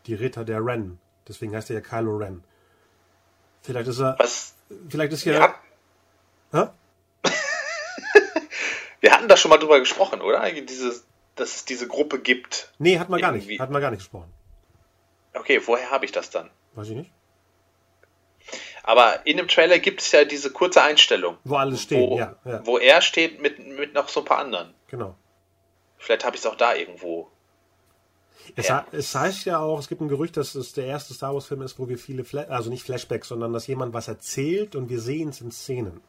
die Ritter der Ren, deswegen heißt er ja Kylo Ren. Vielleicht ist er, Was vielleicht ist ja, Ja. Hä? Wir hatten da schon mal drüber gesprochen, oder? Dieses, dass es diese Gruppe gibt. nee, hat man gar nicht, Irgendwie. hat man gar nicht gesprochen. Okay, woher habe ich das dann? Weiß ich nicht. Aber in dem Trailer gibt es ja diese kurze Einstellung, Wo alles steht, wo, ja, ja, wo er steht mit, mit noch so ein paar anderen. genau. Vielleicht habe ich es auch da irgendwo. Es, Ja. es heißt ja auch, es gibt ein Gerücht, dass es der erste Star Wars Film ist, wo wir viele, Fla also nicht Flashbacks, sondern dass jemand was erzählt und wir sehen es in Szenen.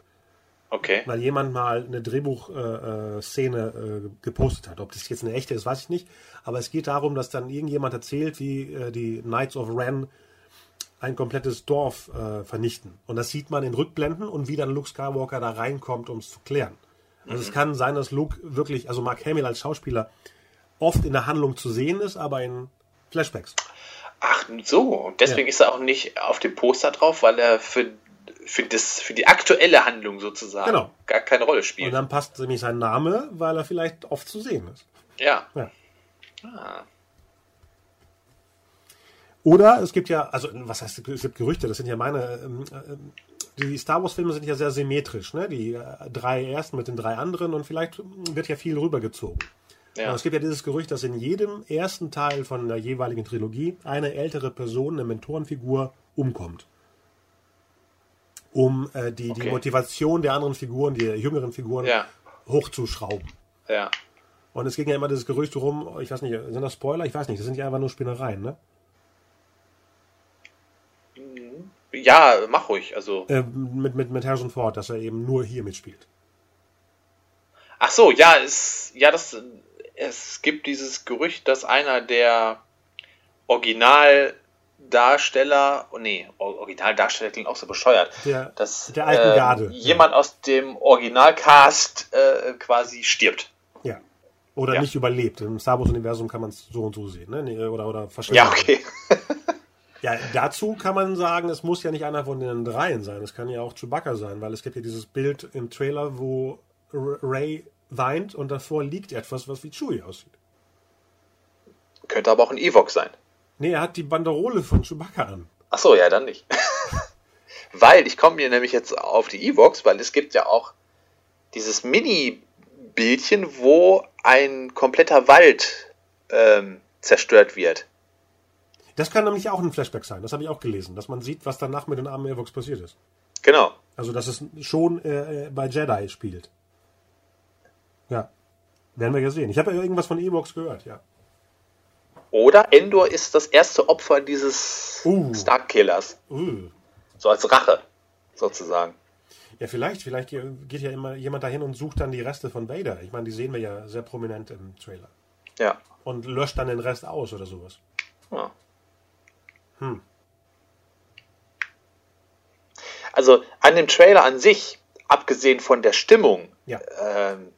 Okay. Weil jemand mal eine Drehbuchszene äh, Szene, äh, gepostet hat. Ob das jetzt eine echte ist, weiß ich nicht. Aber es geht darum, dass dann irgendjemand erzählt, wie äh, die Knights of Ren ein komplettes Dorf äh, vernichten. Und das sieht man in Rückblenden und wie dann Luke Skywalker da reinkommt, um es zu klären. Also es kann sein, dass Luke wirklich, also Mark Hamill als Schauspieler, oft in der Handlung zu sehen ist, aber in Flashbacks. Ach, so. Und deswegen Ja. ist er auch nicht auf dem Poster drauf, weil er für, für, das, für die aktuelle Handlung sozusagen Genau. gar keine Rolle Und spielt. dann passt nämlich sein Name, weil er vielleicht oft zu sehen ist. Ja. Ja. Ah. Oder es gibt ja, also was heißt, es gibt Gerüchte, das sind ja meine, ähm, ähm, die Star Wars-Filme sind ja sehr symmetrisch, ne? Die äh, drei ersten mit den drei anderen und vielleicht wird ja viel rübergezogen. Ja. Es gibt ja dieses Gerücht, dass in jedem ersten Teil von der jeweiligen Trilogie eine ältere Person, eine Mentorenfigur, umkommt. Um äh, die, die Okay. Motivation der anderen Figuren, der jüngeren Figuren, Ja. hochzuschrauben. Ja. Und es ging ja immer dieses Gerücht rum, ich weiß nicht, sind das Spoiler? Ich weiß nicht, das sind ja einfach nur Spinnereien, ne? Ja, mach ruhig. Also. Äh, mit, mit, mit Harrison Ford, dass er eben nur hier mitspielt. Ach so, ja, es, ja, das, es gibt dieses Gerücht, dass einer der Originaldarsteller, oh nee, Or- Originaldarsteller klingt auch so bescheuert, Der, dass der alten äh, Garde. jemand aus dem Originalcast äh, quasi stirbt. Ja. Oder Ja. nicht überlebt. Im Star Wars-Universum kann man es so und so sehen, ne? Nee, Oder, oder verschwinden. Ja, okay. Ja, dazu kann man sagen, es muss ja nicht einer von den dreien sein. Es kann ja auch Chewbacca sein, weil es gibt ja dieses Bild im Trailer, wo Ray weint und davor liegt etwas, was wie Chewie aussieht. Könnte aber auch ein Ewok sein. Nee, er hat die Banderole von Chewbacca an. Ach so, ja, dann nicht. weil ich komme hier nämlich jetzt auf die Evox, weil es gibt ja auch dieses Mini-Bildchen, wo ein kompletter Wald ähm, zerstört wird. Das kann nämlich auch ein Flashback sein. Das habe ich auch gelesen, dass man sieht, was danach mit den armen Evox passiert ist. Genau. Also, dass es schon äh, bei Jedi spielt. Ja. Werden wir ja sehen. Ich habe ja irgendwas von Evox gehört, ja. Oder Endor ist das erste Opfer dieses Uh. Starkillers. Uh. So als Rache, sozusagen. Ja, vielleicht. Vielleicht geht ja immer jemand dahin und sucht dann die Reste von Vader. Ich meine, die sehen wir ja sehr prominent im Trailer. Ja. Und löscht dann den Rest aus oder sowas. ja. Hm. Also an dem Trailer an sich, abgesehen von der Stimmung, Ja. ähm,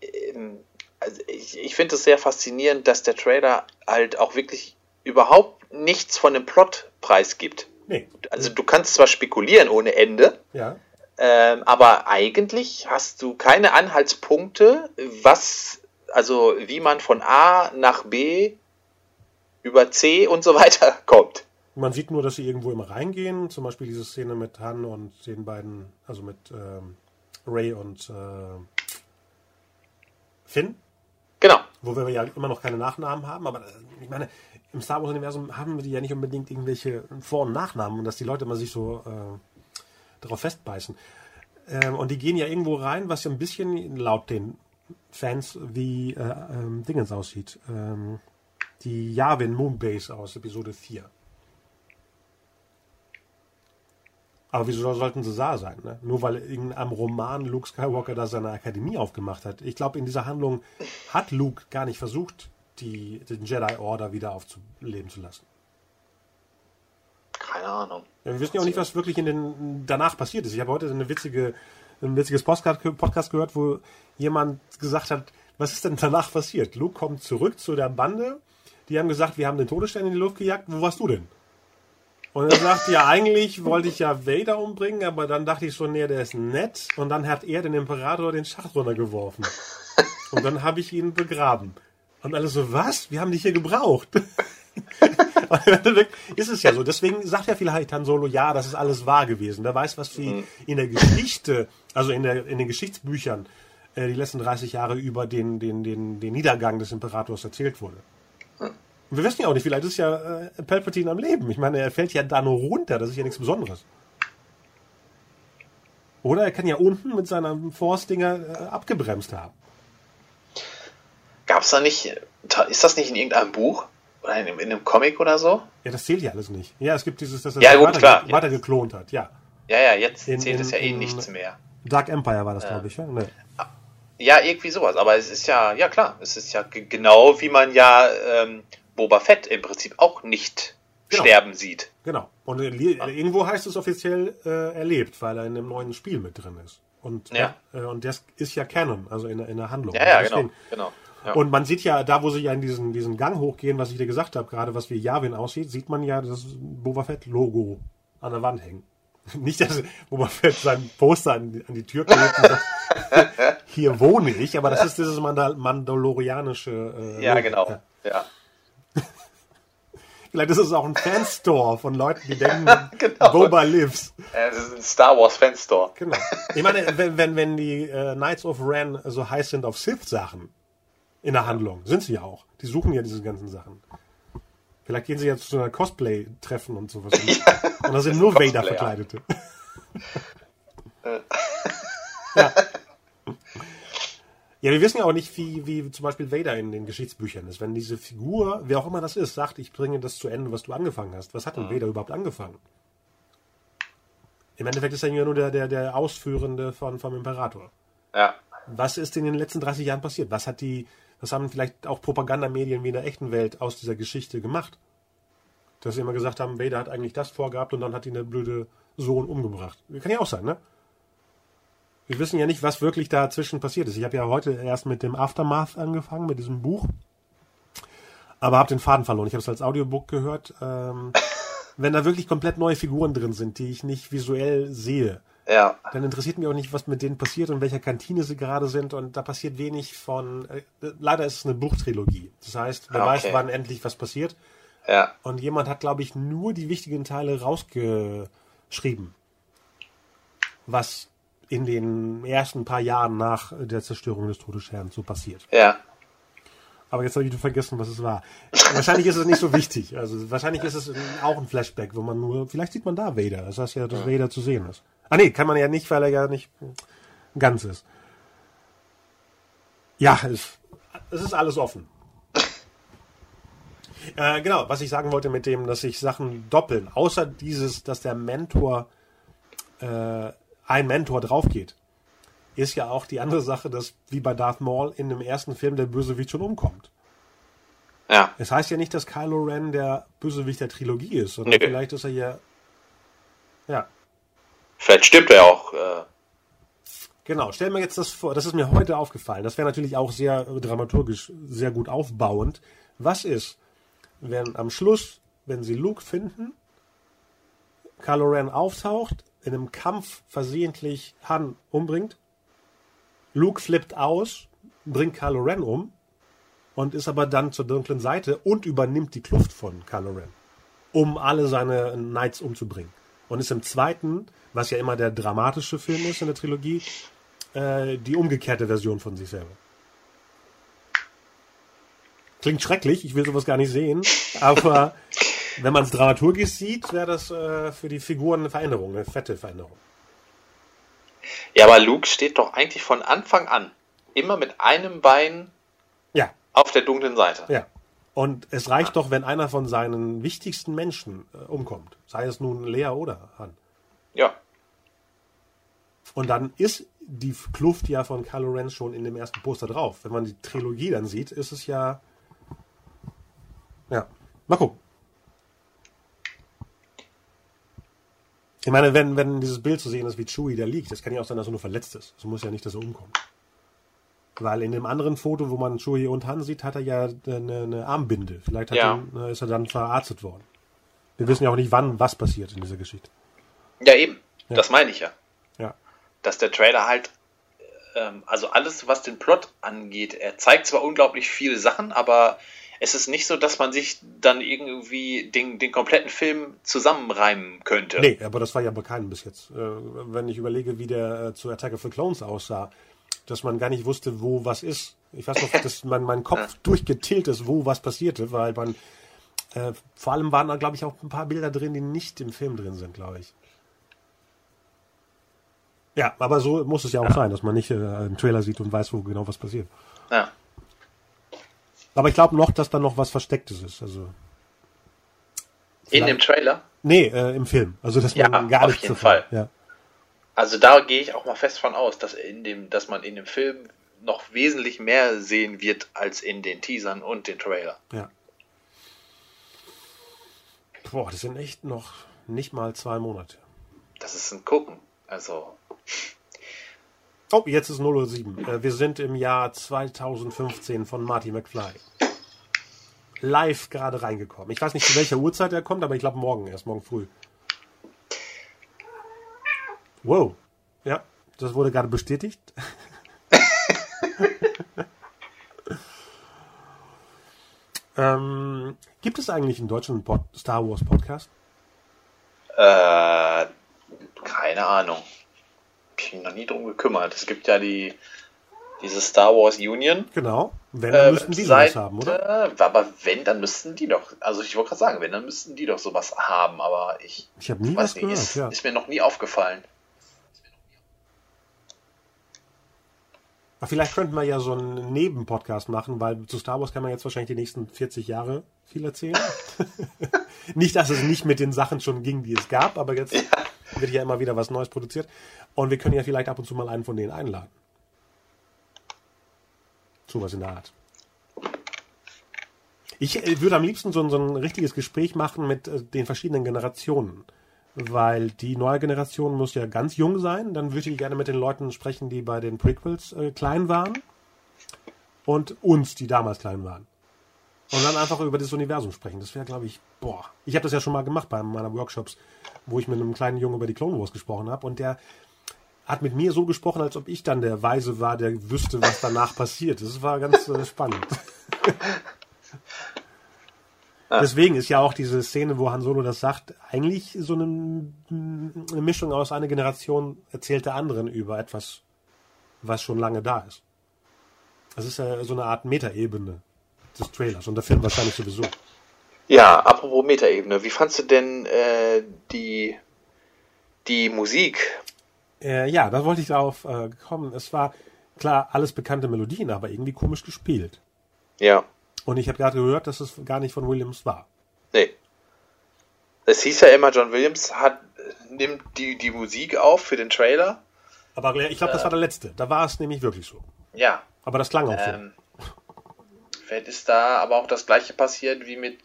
ähm, also ich, ich finde es sehr faszinierend, dass der Trailer halt auch wirklich überhaupt nichts von dem Plot preisgibt. Nee. Also du kannst zwar spekulieren ohne Ende, Ja. ähm, aber eigentlich hast du keine Anhaltspunkte, was, also wie man von A nach B über C und so weiter kommt. Man sieht nur, dass sie irgendwo immer reingehen. Zum Beispiel diese Szene mit Han und den beiden, also mit ähm, Ray und äh, Finn, Genau. wo wir ja immer noch keine Nachnamen haben. Aber äh, ich meine, im Star Wars-Universum haben wir die ja nicht unbedingt irgendwelche Vor- und Nachnamen und dass die Leute immer sich so äh, darauf festbeißen. Ähm, und die gehen ja irgendwo rein, was ja ein bisschen laut den Fans wie äh, ähm, Dingens aussieht. Ähm, die Yavin Moonbase aus Episode 4. Aber wieso sollten sie da sein? Ne? Nur weil in einem Roman Luke Skywalker da seine Akademie aufgemacht hat. Ich glaube, in dieser Handlung hat Luke gar nicht versucht, die, den Jedi Order wieder aufzuleben zu lassen. Keine Ahnung. Ja, wir wissen ja auch nicht, was wirklich in den, danach passiert ist. Ich habe heute eine witzige, ein witziges Podcast, Podcast gehört, wo jemand gesagt hat, was ist denn danach passiert? Luke kommt zurück zu der Bande. Die haben gesagt, wir haben den Todesstern in die Luft gejagt. Wo warst du denn? Und er sagt, ja, eigentlich wollte ich ja Vader umbringen, aber dann dachte ich so, nee, der ist nett. Und dann hat er den Imperator den Schacht runtergeworfen. Und dann habe ich ihn begraben. Und alle so, was? Wir haben dich hier gebraucht. Ist es ja so. Deswegen sagt ja vielleicht Han Solo, ja, das ist alles wahr gewesen. Wer weiß, was wie in der Geschichte, also in, der, in den Geschichtsbüchern, äh, die letzten 30 Jahre über den, den, den, den Niedergang des Imperators erzählt wurde. Wir wissen ja auch nicht, vielleicht ist ja äh, Palpatine am Leben. Ich meine, er fällt ja da nur runter, das ist ja nichts Besonderes. Oder er kann ja unten mit seiner Force-Dinger äh, abgebremst haben. Gab es da nicht, ist das nicht in irgendeinem Buch? Oder in, einem- in einem Comic oder so? Ja, das zählt ja alles nicht. Ja, es gibt dieses, dass er Ja, gut, weiter, klar. weiter geklont hat. Ja. Ja, ja, jetzt In- zählt in- es ja eh nichts mehr. Dark Empire war das, glaube ich. Ja? Ne. Ja, irgendwie sowas. Aber es ist ja, ja klar, es ist ja ge- genau wie man ja ähm, Boba Fett im Prinzip auch nicht Genau. sterben sieht. Genau. Und li- irgendwo heißt es offiziell äh, erlebt, weil er in einem neuen Spiel mit drin ist. Und, Ja. äh, und das ist ja Canon, also in, der- in der Handlung. Ja, ja, Deswegen- genau. genau. Ja. Und man sieht ja, da wo sie ja in diesen, diesen Gang hochgehen, was ich dir gesagt habe, gerade was wie Yavin aussieht, sieht man ja das Boba Fett-Logo an der Wand hängen. Nicht, dass Boba Fett sein Poster an die, an die Tür klebt und sagt, hier wohne ich, aber das ist dieses Mandal mandalorianische. Äh, ja, Logo. genau. Ja. Ja. Vielleicht ist es auch ein Fanstore von Leuten, die denken, Genau. Boba lives. Äh, Das ist ein Star Wars Fanstore. Genau. Ich meine, wenn, wenn, wenn die äh, Knights of Ren so heiß sind auf Sith-Sachen in der Handlung, sind sie ja auch. Die suchen ja diese ganzen Sachen. Vielleicht gehen sie ja zu einer Cosplay-Treffen und sowas. und da sind nur. Vader-Verkleidete. ja. Ja, wir wissen ja auch nicht, wie, wie zum Beispiel Vader in den Geschichtsbüchern ist. Wenn diese Figur, wer auch immer das ist, sagt, ich bringe das zu Ende, was du angefangen hast. Was hat denn Vader überhaupt angefangen? Im Endeffekt ist er ja nur der, der, der Ausführende von, vom Imperator. Ja. Was ist in den letzten 30 Jahren passiert? Was hat die, was haben vielleicht auch Propagandamedien wie in der echten Welt aus dieser Geschichte gemacht? Dass sie immer gesagt haben, Vader hat eigentlich das vorgehabt und dann hat ihn der blöde Sohn umgebracht. Kann ja auch sein, ne? Wir wissen ja nicht, was wirklich dazwischen passiert ist. Ich habe ja heute erst mit dem Aftermath angefangen, mit diesem Buch. Aber habe den Faden verloren. Ich habe es als Audiobook gehört. Ähm, wenn da wirklich komplett neue Figuren drin sind, die ich nicht visuell sehe, Ja. dann interessiert mich auch nicht, was mit denen passiert und welcher Kantine sie gerade sind. Und da passiert wenig von. Äh, leider ist es eine Buchtrilogie. Das heißt, wer Okay. weiß, wann endlich was passiert. Ja. Und jemand hat, glaube ich, nur die wichtigen Teile rausgeschrieben. Was in den ersten paar Jahren nach der Zerstörung des Todessterns so passiert. Ja. Aber jetzt habe ich wieder vergessen, was es war. wahrscheinlich ist es nicht so wichtig. Also wahrscheinlich ist es auch ein Flashback, wo man nur, vielleicht sieht man da Vader. Das heißt ja, dass Vader zu sehen ist. Ah nee, kann man ja nicht, weil er ja nicht ganz ist. Ja, es, es ist alles offen. Äh, genau, was ich sagen wollte mit dem, dass sich Sachen doppeln, außer dieses, dass der Mentor, äh, ein Mentor draufgeht, ist ja auch die andere Sache, dass wie bei Darth Maul in dem ersten Film der Bösewicht schon umkommt. Ja. Es heißt ja nicht, dass Kylo Ren der Bösewicht der Trilogie ist, sondern Nö. vielleicht ist er ja. Ja, Vielleicht stimmt er auch. Äh, Genau, stell mir jetzt das vor, das ist mir heute aufgefallen. Das wäre natürlich auch sehr dramaturgisch, sehr gut aufbauend. Was ist, wenn am Schluss, wenn sie Luke finden, Kylo Ren auftaucht, in einem Kampf versehentlich Han umbringt, Luke flippt aus, bringt Kylo Ren um und ist aber dann zur dunklen Seite und übernimmt die Kluft von Kylo Ren, um alle seine Knights umzubringen. Und ist im zweiten, was ja immer der dramatische Film ist in der Trilogie, äh, die umgekehrte Version von sich selber. Klingt schrecklich, ich will sowas gar nicht sehen, aber wenn man es dramaturgisch sieht, wäre das äh, für die Figuren eine Veränderung, eine fette Veränderung. Ja, aber Luke steht doch eigentlich von Anfang an immer mit einem Bein Ja, auf der dunklen Seite. ja. Und es reicht doch, wenn einer von seinen wichtigsten Menschen äh, umkommt. Sei es nun Lea oder Han. Ja. Und dann ist die Kluft ja von Kylo Ren schon in dem ersten Poster drauf. Wenn man die Trilogie dann sieht, ist es ja. Ja. Mal gucken. Ich meine, wenn, wenn dieses Bild zu sehen ist, wie Chewie da liegt, das kann ja auch sein, dass er nur verletzt ist. Es muss ja nicht, dass er umkommt. Weil in dem anderen Foto, wo man Chewie und Han sieht, hat er ja eine, eine Armbinde. Vielleicht hat Ja. ihn, äh, ist er dann verarztet worden. Wir wissen ja auch nicht, wann was passiert in dieser Geschichte. Ja, eben. Ja. Das meine ich ja. Ja. Dass der Trailer halt, ähm, also alles, was den Plot angeht, er zeigt zwar unglaublich viele Sachen, aber es ist nicht so, dass man sich dann irgendwie den, den kompletten Film zusammenreimen könnte. Nee, aber das war ja bekannt bis jetzt. Äh, wenn ich überlege, wie der äh, zu Attack of the Clones aussah, dass man gar nicht wusste, wo was ist. Ich weiß noch, dass mein, mein Kopf durchgetillt ist, wo was passierte, weil man äh, vor allem waren da, glaube ich, auch ein paar Bilder drin, die nicht im Film drin sind, glaube ich. Ja, aber so muss es ja auch sein, dass man nicht äh, einen Trailer sieht und weiß, wo genau was passiert. Ja. Aber ich glaube noch, dass da noch was Verstecktes ist. Also In dem Trailer. nee, äh, im Film. Also dass man Ja, gar auf nichts jeden Fall. Ja. Also da gehe ich auch mal fest von aus, dass in dem, dass man in dem Film noch wesentlich mehr sehen wird als in den Teasern und den Trailer. Ja. Boah, das sind echt noch nicht mal zwei Monate. Das ist ein Gucken. Also, Oh, jetzt ist 007. Äh, wir sind im Jahr 2015 von Marty McFly. Live gerade reingekommen. Ich weiß nicht, zu welcher Uhrzeit er kommt, aber ich glaube morgen, erst morgen früh. Wow. Ja, das wurde gerade bestätigt. ähm, gibt es eigentlich in Deutschland einen Pod Star Wars Podcast? äh, keine Ahnung. Mich noch nie drum gekümmert. Es gibt ja die diese Star Wars Union. Genau. Wenn, dann Äh, müssten die sowas haben, oder? Äh, aber wenn, dann müssten die doch, also ich wollte gerade sagen, wenn, dann müssten die doch sowas haben, aber ich Ich habe nie was nicht, gehört, ist, ja. ist mir noch nie aufgefallen. Aber vielleicht könnten wir ja so einen Nebenpodcast machen, weil zu Star Wars kann man jetzt wahrscheinlich die nächsten 40 Jahre viel erzählen. nicht, dass es nicht mit den Sachen schon ging, die es gab, aber jetzt wird ja immer wieder was Neues produziert. Und wir können ja vielleicht ab und zu mal einen von denen einladen. Sowas in der Art. Ich äh, würde am liebsten so, ein- so ein richtiges Gespräch machen mit äh, den verschiedenen Generationen. Weil die neue Generation muss ja ganz jung sein. Dann würde ich gerne mit den Leuten sprechen, die bei den Prequels äh, klein waren. Und uns, die damals klein waren. Und dann einfach über das Universum sprechen. Das wäre, glaube ich, boah. Ich habe das ja schon mal gemacht bei meiner Workshops, wo ich mit einem kleinen Jungen über die Clone Wars gesprochen habe. Und der hat mit mir so gesprochen, als ob ich dann der Weise war, der wüsste, was danach passiert. Das war ganz äh, spannend. Deswegen ist ja auch diese Szene, wo Han Solo das sagt, eigentlich so eine, eine Mischung aus einer Generation erzählt der anderen über etwas, was schon lange da ist. Das ist ja so eine Art Metaebene des Trailers und der Film wahrscheinlich sowieso. Ja, apropos Metaebene, wie fandst du denn äh, die, die Musik? Äh, ja, da wollte ich darauf äh, kommen. Es war klar alles bekannte Melodien, aber irgendwie komisch gespielt. Ja, Und ich habe gerade gehört, dass es gar nicht von Williams war. nee. Es hieß ja immer, John Williams hat, nimmt die, die Musik auf für den Trailer. Aber ich glaube, das war der letzte. Da war es nämlich wirklich so. Ja, Aber das klang auch ähm, vielleicht ist da aber auch das gleiche passiert wie mit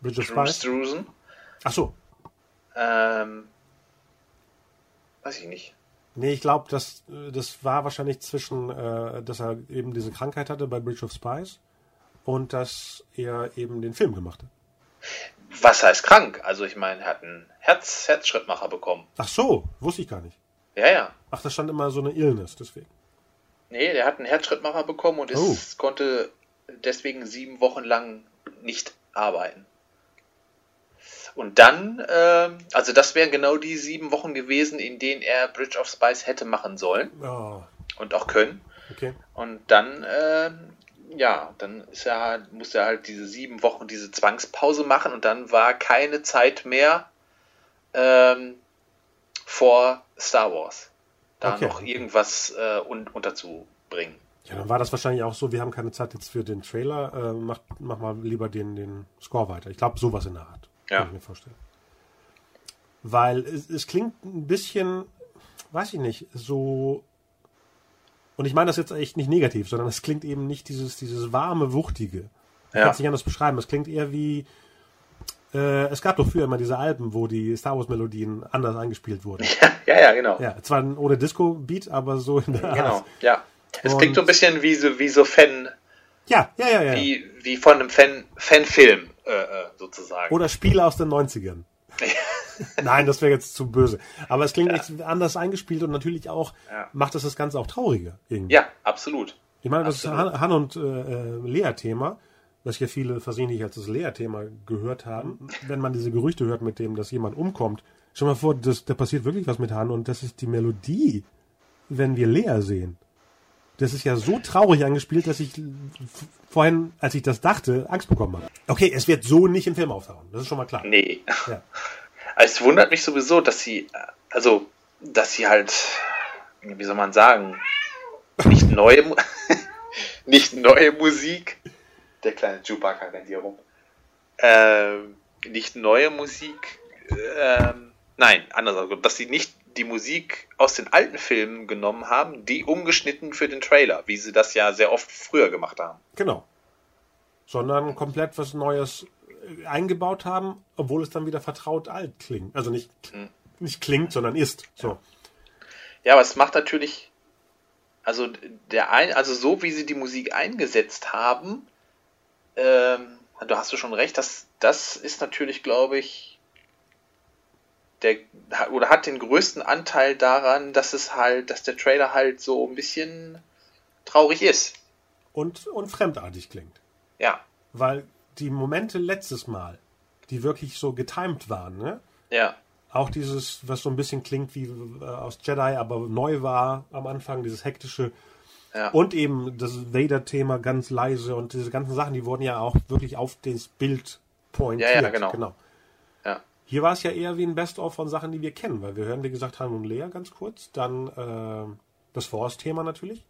Bridge of Drew? Struzan. Ach so. Ähm, weiß ich nicht. Nee, ich glaube, das, das war wahrscheinlich zwischen, äh, dass er eben diese Krankheit hatte bei Bridge of Spies und dass er eben den Film gemacht hat. Was heißt krank? Also ich meine, er hat einen Herz Herzschrittmacher bekommen. Ach so, wusste ich gar nicht. Ja, ja. Ach, da stand immer so eine Illness, deswegen. Nee, der hat einen Herzschrittmacher bekommen und ist, Oh. konnte deswegen sieben Wochen lang nicht arbeiten. Und dann, ähm, also das wären genau die sieben Wochen gewesen, in denen er Bridge of Spies hätte machen sollen Oh, und auch können. okay. Und dann, ähm, ja, dann ist er halt, musste er halt diese sieben Wochen diese Zwangspause machen und dann war keine Zeit mehr ähm, vor Star Wars, da Okay. noch irgendwas äh, un unterzubringen. Ja, dann war das wahrscheinlich auch so, wir haben keine Zeit jetzt für den Trailer, äh, mach, mach mal lieber den, den Score weiter. Ich glaube, sowas in der Art. Ja. Kann ich mir vorstellen. Weil es, es klingt ein bisschen, weiß ich nicht, so. Und ich meine das jetzt echt nicht negativ, sondern es klingt eben nicht dieses, dieses warme, wuchtige. Ich Ja. kann es nicht anders beschreiben. Es klingt eher wie. Äh, es gab doch früher immer diese Alben, wo die Star Wars-Melodien anders eingespielt wurden. ja, ja, genau. Ja, zwar ohne Disco-Beat, aber so in der Genau, Art. ja. Es klingt so ein bisschen wie so, wie so Fan, Ja, ja, ja, ja. wie, wie von einem Fan, Fanfilm, äh, äh, sozusagen. Oder Spiele aus den 90ern. Nein, das wäre jetzt zu böse. Aber es klingt echt anders eingespielt und natürlich auch Ja. macht es das Ganze auch trauriger. Irgendwie. ja, absolut. Ich meine, das absolut. ist Han, Han und äh, äh, Lea-Thema, das ja viele versehentlich als das Lea-Thema gehört haben. Wenn man diese Gerüchte hört mit dem, dass jemand umkommt, stell mal vor, das, da passiert wirklich was mit Han und das ist die Melodie, wenn wir Lea sehen. Das ist ja so traurig angespielt, dass ich vorhin, als ich das dachte, Angst bekommen habe. Okay, es wird so nicht im Film auftauchen. Das ist schon mal klar. Nee. Ja. Es wundert mich sowieso, dass sie, also, dass sie halt, wie soll man sagen, nicht neue, nicht neue Musik, der kleine Chewbacca rennt hier rum, ähm, nicht neue Musik, ähm, nein, anders, also, dass sie nicht die Musik aus den alten Filmen genommen haben, die umgeschnitten für den Trailer, wie sie das ja sehr oft früher gemacht haben. Genau. Sondern komplett was Neues äh, eingebaut haben, obwohl es dann wieder vertraut alt klingt. Also nicht, nicht klingt, sondern ist. So. Ja, aber es macht natürlich, also der ein, also so wie sie die Musik eingesetzt haben, ähm, du hast du schon recht, das, das ist natürlich, glaube ich, der oder hat den größten Anteil daran, dass es halt, dass der Trailer halt so ein bisschen traurig ist. Und, und fremdartig klingt. Ja, Weil die Momente letztes Mal, die wirklich so getimed waren, ne? ja, Auch dieses, was so ein bisschen klingt wie äh, aus Jedi, aber neu war am Anfang, dieses hektische. Ja. Und eben das Vader-Thema ganz leise und diese ganzen Sachen, die wurden ja auch wirklich auf das Bild pointiert. Ja, ja, genau. genau. Hier war es ja eher wie ein Best-of von Sachen, die wir kennen, weil wir hören, wie gesagt, Han und Lea ganz kurz, dann äh, das Force-Thema natürlich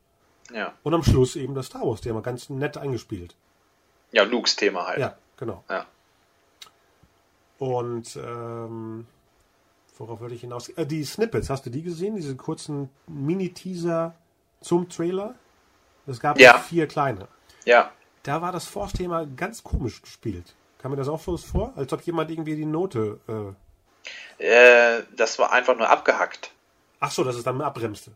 ja. und am Schluss eben das Star Wars-Thema, ganz nett eingespielt. Ja, Lukes Thema halt. Ja, genau. Ja. Und ähm, worauf wollte ich hinaus? Äh, die Snippets, hast du die gesehen? Diese kurzen Mini-Teaser zum Trailer? Es gab Ja. vier kleine. ja. Da war das Force-Thema ganz komisch gespielt. Kam mir das auch so vor? Als ob jemand irgendwie die Note. Äh, Äh, das war einfach nur abgehackt. ach so, dass es dann abbremste.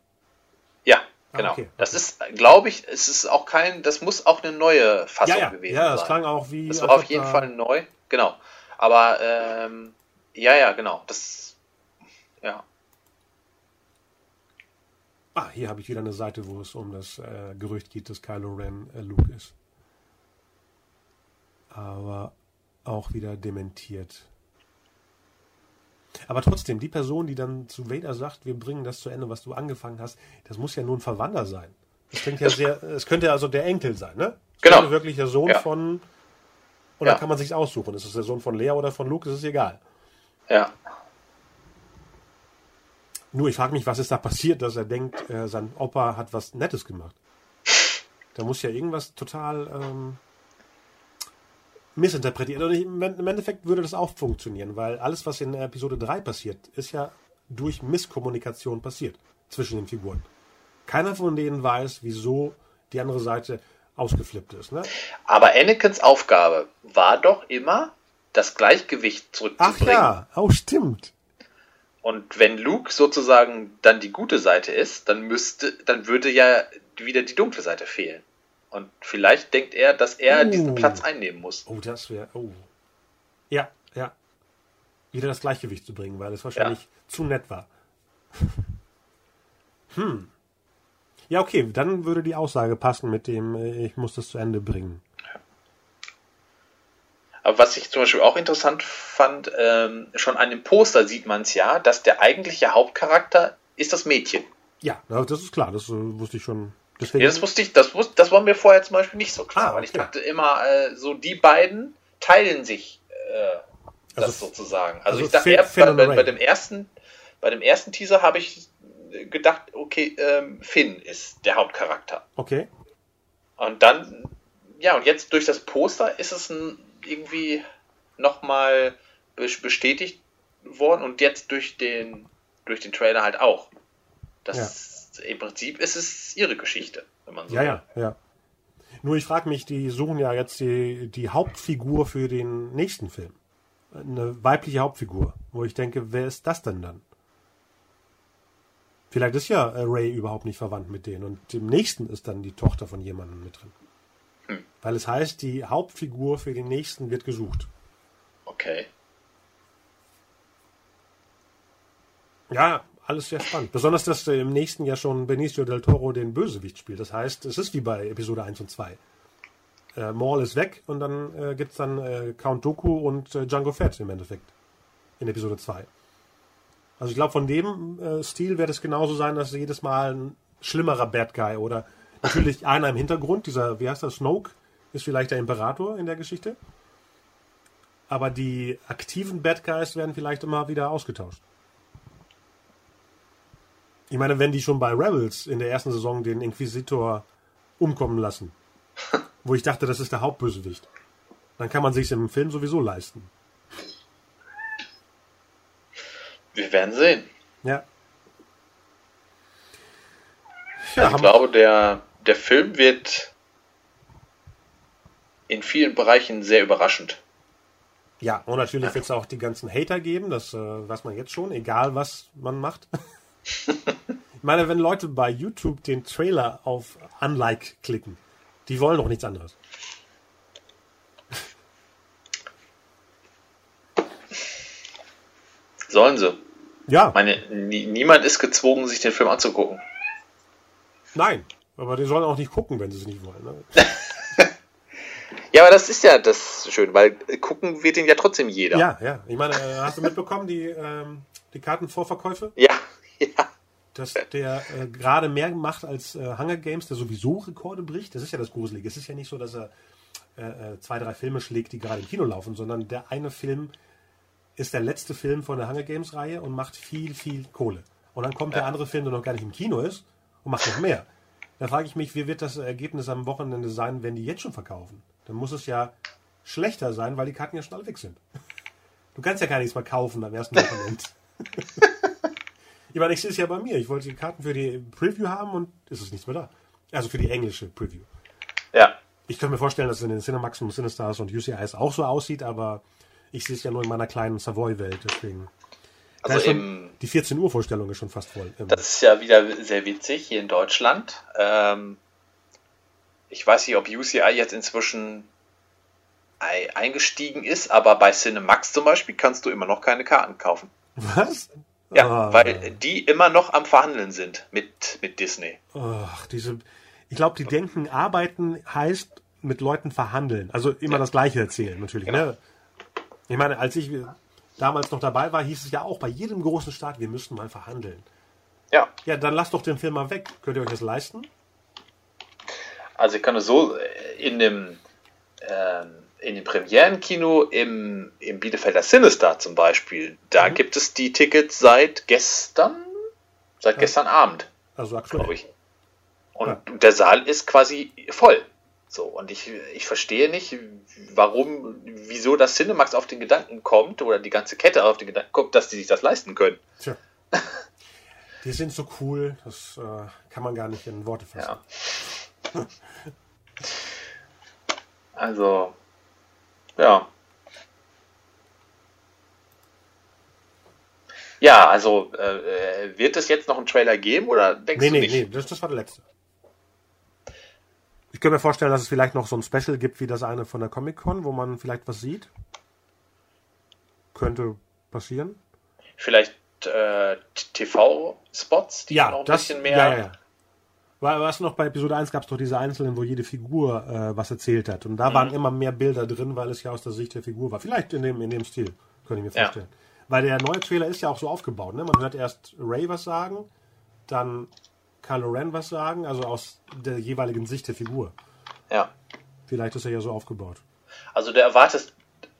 Ja, Ah, genau. okay, Das okay. ist, glaube ich, es ist auch kein, das muss auch eine neue Fassung Ja, ja, gewesen ja, das sein. klang auch wie. das war auf jeden da- Fall neu, genau. Aber ähm, ja, ja, genau. Das, ja, Ah, hier habe ich wieder eine Seite, wo es um das äh, Gerücht geht, dass Kylo Ren äh, Luke ist. Aber auch wieder dementiert. Aber trotzdem, die Person, die dann zu Vader sagt, wir bringen das zu Ende, was du angefangen hast, das muss ja nur ein Verwandter sein. Das klingt ja sehr, es könnte also der Enkel sein, ne? Es Genau. könnte wirklich der Sohn Ja. von, oder Ja. kann man sich aussuchen? Ist es der Sohn von Lea oder von Luke? Das ist egal. ja. Nur ich frage mich, was ist da passiert, dass er denkt, äh, sein Opa hat was Nettes gemacht. Da muss ja irgendwas total ähm, missinterpretiert. Und ich, im Endeffekt würde das auch funktionieren, weil alles, was in Episode 3 passiert, ist ja durch Misskommunikation passiert zwischen den Figuren. Keiner von denen weiß, wieso die andere Seite ausgeflippt ist. Ne? Aber Anakins Aufgabe war doch immer, das Gleichgewicht Ach zurückzubringen. ja, oh stimmt. Und wenn Luke sozusagen dann die gute Seite ist, dann müsste, dann würde ja wieder die dunkle Seite fehlen. Und vielleicht denkt er, dass er Oh. diesen Platz einnehmen muss. Oh, das wäre. Oh. Ja, ja. Wieder das Gleichgewicht zu bringen, weil es wahrscheinlich zu nett war. hm. Ja, okay, dann würde die Aussage passen mit dem, äh, ich muss das zu Ende bringen. Aber was ich zum Beispiel auch interessant fand, ähm, schon an dem Poster sieht man es ja, dass der eigentliche Hauptcharakter ist das Mädchen. Ja, das ist klar, das äh, wusste ich schon. Deswegen, Ja, das wusste ich, das, wusste, das war mir vorher zum Beispiel nicht so klar, Ah, weil ich okay. dachte immer, äh, so die beiden teilen sich äh, das Also- sozusagen. Also, also ich dachte, Finn- Finn bei, bei, bei dem ersten, bei dem ersten Teaser habe ich gedacht, okay, ähm, Finn ist der Hauptcharakter. okay. Und dann, ja, und jetzt durch das Poster ist es ein, irgendwie nochmal bestätigt worden und jetzt durch den, durch den Trailer halt auch. Das im Prinzip ist es ihre Geschichte, wenn man so Ja, ja, ja. Nur ich frage mich, die suchen ja jetzt die, die Hauptfigur für den nächsten Film. Eine weibliche Hauptfigur, wo ich denke, wer ist das denn dann? Vielleicht ist ja äh, Ray überhaupt nicht verwandt mit denen und im nächsten ist dann die Tochter von jemandem mit drin. Hm. Weil es heißt, die Hauptfigur für den nächsten wird gesucht. Okay. Ja, alles sehr spannend. Besonders, dass äh, im nächsten ja schon Benicio del Toro den Bösewicht spielt. Das heißt, es ist wie bei Episode 1 und 2. Äh, Maul ist weg und dann äh, gibt es dann äh, Count Dooku und äh, Django Fett im Endeffekt. In Episode 2. Also ich glaube, von dem äh, Stil wird es genauso sein, dass jedes Mal ein schlimmerer Bad Guy oder natürlich einer im Hintergrund, dieser, wie heißt das, Snoke, ist vielleicht der Imperator in der Geschichte. Aber die aktiven Bad Guys werden vielleicht immer wieder ausgetauscht. Ich meine, wenn die schon bei Rebels in der ersten Saison den Inquisitor umkommen lassen, wo ich dachte, das ist der Hauptbösewicht, dann kann man sich im Film sowieso leisten. Wir werden sehen. Ja. Also ich glaube, der, der Film wird in vielen Bereichen sehr überraschend. Ja, und natürlich wird es auch die ganzen Hater geben, das äh, weiß man jetzt schon, egal was man macht. ich meine, wenn Leute bei YouTube den Trailer auf Unlike klicken, die wollen doch nichts anderes. Sollen sie. Ja, Ich meine, nie, niemand ist gezwungen, sich den Film anzugucken. nein, aber die sollen auch nicht gucken, wenn sie es nicht wollen. Ne? Ja, aber das ist ja das Schöne, weil gucken wird ihn ja trotzdem jeder. Ja, ja. Ich meine, äh, hast du mitbekommen, die, ähm, die Kartenvorverkäufe? Ja, ja. Dass der äh, gerade mehr macht als äh, Hunger Games, der sowieso Rekorde bricht. Das ist ja das Gruselige. Es ist ja nicht so, dass er äh, äh, zwei, drei Filme schlägt, die gerade im Kino laufen, sondern der eine Film ist der letzte Film von der Hunger Games Reihe und macht viel, viel Kohle. Und dann kommt der andere Film, der noch gar nicht im Kino ist und macht noch mehr. Da frage ich mich, wie wird das Ergebnis am Wochenende sein, wenn die jetzt schon verkaufen? Dann muss es ja schlechter sein, weil die Karten ja schon alle weg sind. Du kannst ja gar nichts mehr kaufen am ersten Wochenende. Ich meine, ich sehe es ja bei mir. Ich wollte die Karten für die Preview haben und es ist nichts mehr da. Also für die englische Preview. Ja. Ich könnte mir vorstellen, dass es in den Cinemax und Cinestars und UCIs auch so aussieht, aber ich sehe es ja nur in meiner kleinen Savoy-Welt. Deswegen. Also im, die 14 Uhr Vorstellung ist schon fast voll. Ähm, das ist ja wieder sehr witzig hier in Deutschland. Ähm, ich weiß nicht, ob UCI jetzt inzwischen ei- eingestiegen ist, aber bei Cinemax zum Beispiel kannst du immer noch keine Karten kaufen. Was? Ja, Ah. weil die immer noch am Verhandeln sind mit, mit Disney. Ach, diese. Ich glaube, die denken, arbeiten heißt mit Leuten verhandeln. Also immer Ja. das Gleiche erzählen, natürlich. Genau. Ne? Ich meine, als ich damals noch dabei war, hieß es ja auch bei jedem großen Staat, wir müssten mal verhandeln. Ja, Ja, dann lasst doch den Film mal weg. Könnt ihr euch das leisten? also ich kann es so äh, in dem, ähm, in dem Premierenkino im, im Bielefelder Cinestar zum Beispiel, da Mhm. gibt es die Tickets seit gestern, seit gestern Abend. Also aktuell. glaube ich. Und Ja. der Saal ist quasi voll. So, und ich, ich verstehe nicht, warum, wieso das Cinemax auf den Gedanken kommt, oder die ganze Kette auf den Gedanken kommt, dass die sich das leisten können. Tja. Die sind so cool, das äh, kann man gar nicht in Worte fassen. Ja. Also, ja. Ja, also äh, wird es jetzt noch einen Trailer geben oder denkst nee, du nee, nicht? nee, das, das war der letzte. Ich könnte mir vorstellen, dass es vielleicht noch so ein Special gibt wie das eine von der Comic-Con, wo man vielleicht was sieht. Könnte passieren. Vielleicht äh, TV-Spots, die Ja, noch ein das, bisschen mehr. ja, ja, ja. War, was noch bei Episode 1 gab es doch diese einzelnen, wo jede Figur äh, was erzählt hat. Und da Mhm. waren immer mehr Bilder drin, weil es ja aus der Sicht der Figur war. Vielleicht in dem, in dem Stil, könnte ich mir Ja. vorstellen. Weil der neue Trailer ist ja auch so aufgebaut. Ne? Man hört erst Ray was sagen, dann Kylo Ren was sagen, also aus der jeweiligen Sicht der Figur. ja. Vielleicht ist er ja so aufgebaut. Also du erwartest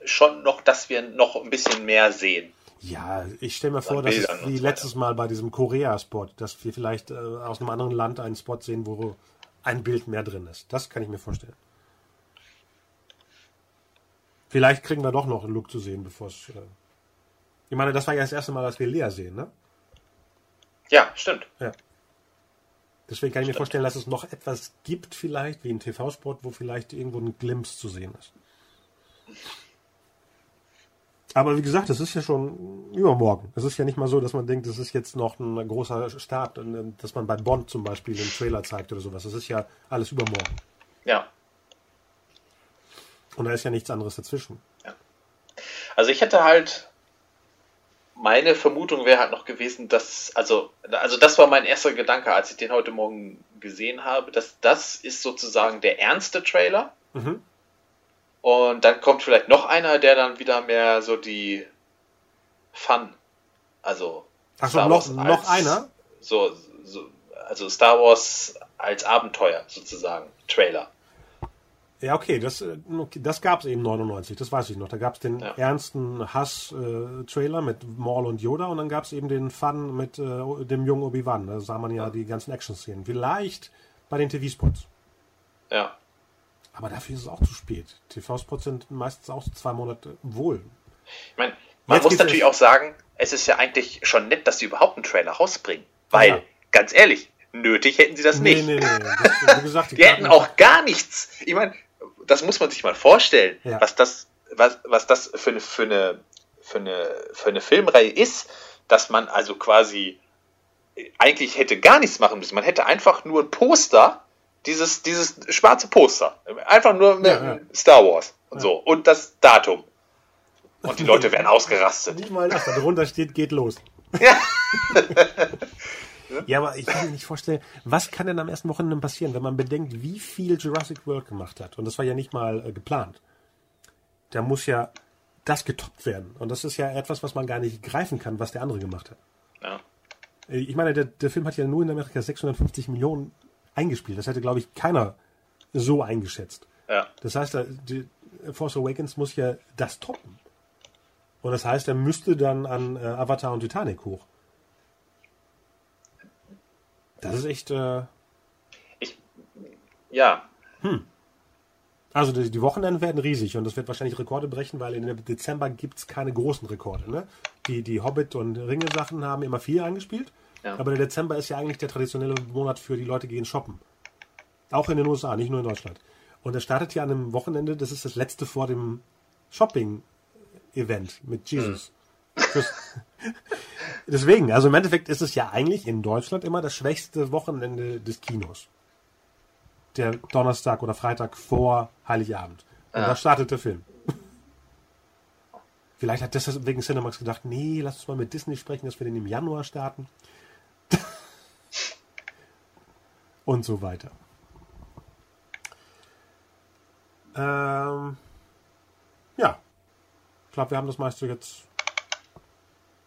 schon noch, dass wir noch ein bisschen mehr sehen. Ja, ich stelle mir vor, dass es wie letztes Mal bei diesem Korea-Spot, dass wir vielleicht äh, aus einem anderen Land einen Spot sehen, wo ein Bild mehr drin ist. Das kann ich mir vorstellen. Vielleicht kriegen wir doch noch einen Look zu sehen, bevor es. Äh ich meine, das war ja das erste Mal, dass wir Lea sehen, ne? Ja, stimmt. Ja. Deswegen kann ich mir vorstellen, dass es noch etwas gibt, vielleicht, wie ein TV-Spot, wo vielleicht irgendwo ein Glimpse zu sehen ist. Aber wie gesagt, es ist ja schon übermorgen. Es ist ja nicht mal so, dass man denkt, das ist jetzt noch ein großer Start, und, äh, dass man bei Bond zum Beispiel den Trailer zeigt oder sowas. Das ist ja alles übermorgen. Ja. Und da ist ja nichts anderes dazwischen. Also ich hätte halt meine Vermutung wäre halt noch gewesen, dass also also das war mein erster Gedanke, als ich den heute Morgen gesehen habe, dass das ist sozusagen der ernste Trailer. Mhm. Und dann kommt vielleicht noch einer, der dann wieder mehr so die Fun, also Ach so, Star noch, Wars noch als- einer? so, so also Star Wars als Abenteuer sozusagen Trailer. Ja, okay, das, äh, okay, das gab es eben 99, das weiß ich noch. Da gab es den Ja. ernsten Hass-Trailer mit Maul und Yoda und dann gab es eben den Fun mit äh, dem jungen Obi-Wan. Da sah man ja die ganzen Action-Szenen. Vielleicht bei den TV-Spots. Ja. Aber dafür ist es auch zu spät. TV-Spots sind meistens auch zwei Monate wohl. Ich meine, man Jetzt muss natürlich auch sagen, es ist ja eigentlich schon nett, dass sie überhaupt einen Trailer rausbringen. Weil, Ja. ganz ehrlich, nötig hätten sie das Nee, nicht. nee, nee. Das, wie gesagt, die Die hätten auch gar nichts. Ich meine, das muss man sich mal vorstellen, Ja. was das, was, was das für eine, für eine, für eine, für eine Filmreihe ist, dass man also quasi eigentlich hätte gar nichts machen müssen. Man hätte einfach nur ein Poster, dieses, dieses schwarze Poster. Einfach nur mit Ja, ja. Star Wars und so. Und das Datum. Und die Leute wären ausgerastet. Nicht mal das, da drunter steht, geht los. Ja. Ja, aber ich kann mir nicht vorstellen, was kann denn am ersten Wochenende passieren, wenn man bedenkt, wie viel Jurassic World gemacht hat. Und das war ja nicht mal äh, geplant. Da muss ja das getoppt werden. Und das ist ja etwas, was man gar nicht greifen kann, was der andere gemacht hat. Ja. Äh, Ich meine, der, der Film hat ja nur in Amerika 650 Millionen eingespielt. Das hätte, glaube ich, keiner so eingeschätzt. Ja. Das heißt, die Force Awakens muss ja das toppen. Und das heißt, er müsste dann an äh, Avatar und Titanic hoch. Das ist echt. Äh, Ich, ja. also die, die Wochenenden werden riesig und das wird wahrscheinlich Rekorde brechen, weil im Dezember gibt es keine großen Rekorde. Ne? Die, die Hobbit- und Ringe-Sachen haben immer viel eingespielt. Ja. Aber der Dezember ist ja eigentlich der traditionelle Monat für die Leute, die gehen shoppen. Auch in den USA, nicht nur in Deutschland. Und es startet ja an einem Wochenende, das ist das letzte vor dem Shopping-Event mit Jesus. Fürs- Deswegen, also im Endeffekt ist es ja eigentlich in Deutschland immer das schwächste Wochenende des Kinos. Der Donnerstag oder Freitag vor Heiligabend. Und da startet der Film. Vielleicht hat deswegen Cinemax gedacht, nee, lass uns mal mit Disney sprechen, dass wir den im Januar starten. Und so weiter. Ähm, ja. Ich glaube, wir haben das meiste jetzt.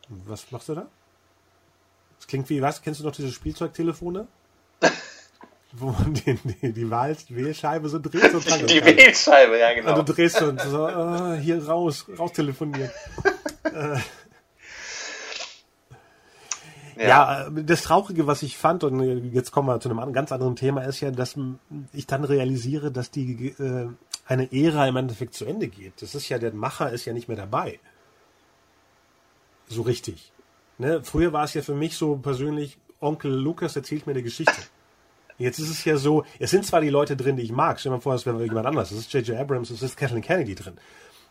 Was machst du da? Das klingt wie, was? Kennst du noch diese Spielzeugtelefone? Wo man den, die, die Wahl, Wählscheibe so dreht? So Die kann. Wählscheibe, ja genau. Und du drehst so, und so äh, hier raus, raus telefonieren. Ja, äh, das Traurige, was ich fand, und jetzt kommen wir zu einem an- ganz anderen Thema, ist ja, dass ich dann realisiere, dass die äh, eine Ära im Endeffekt zu Ende geht. Das ist ja, der Macher ist ja nicht mehr dabei. So richtig. Ne? Früher war es ja für mich so persönlich, Onkel Lukas erzählt mir eine Geschichte. Jetzt ist es ja so, es sind zwar die Leute drin, die ich mag, stell dir mal vor, es wäre jemand anders. Es ist J.J. Abrams, es ist Kathleen Kennedy drin.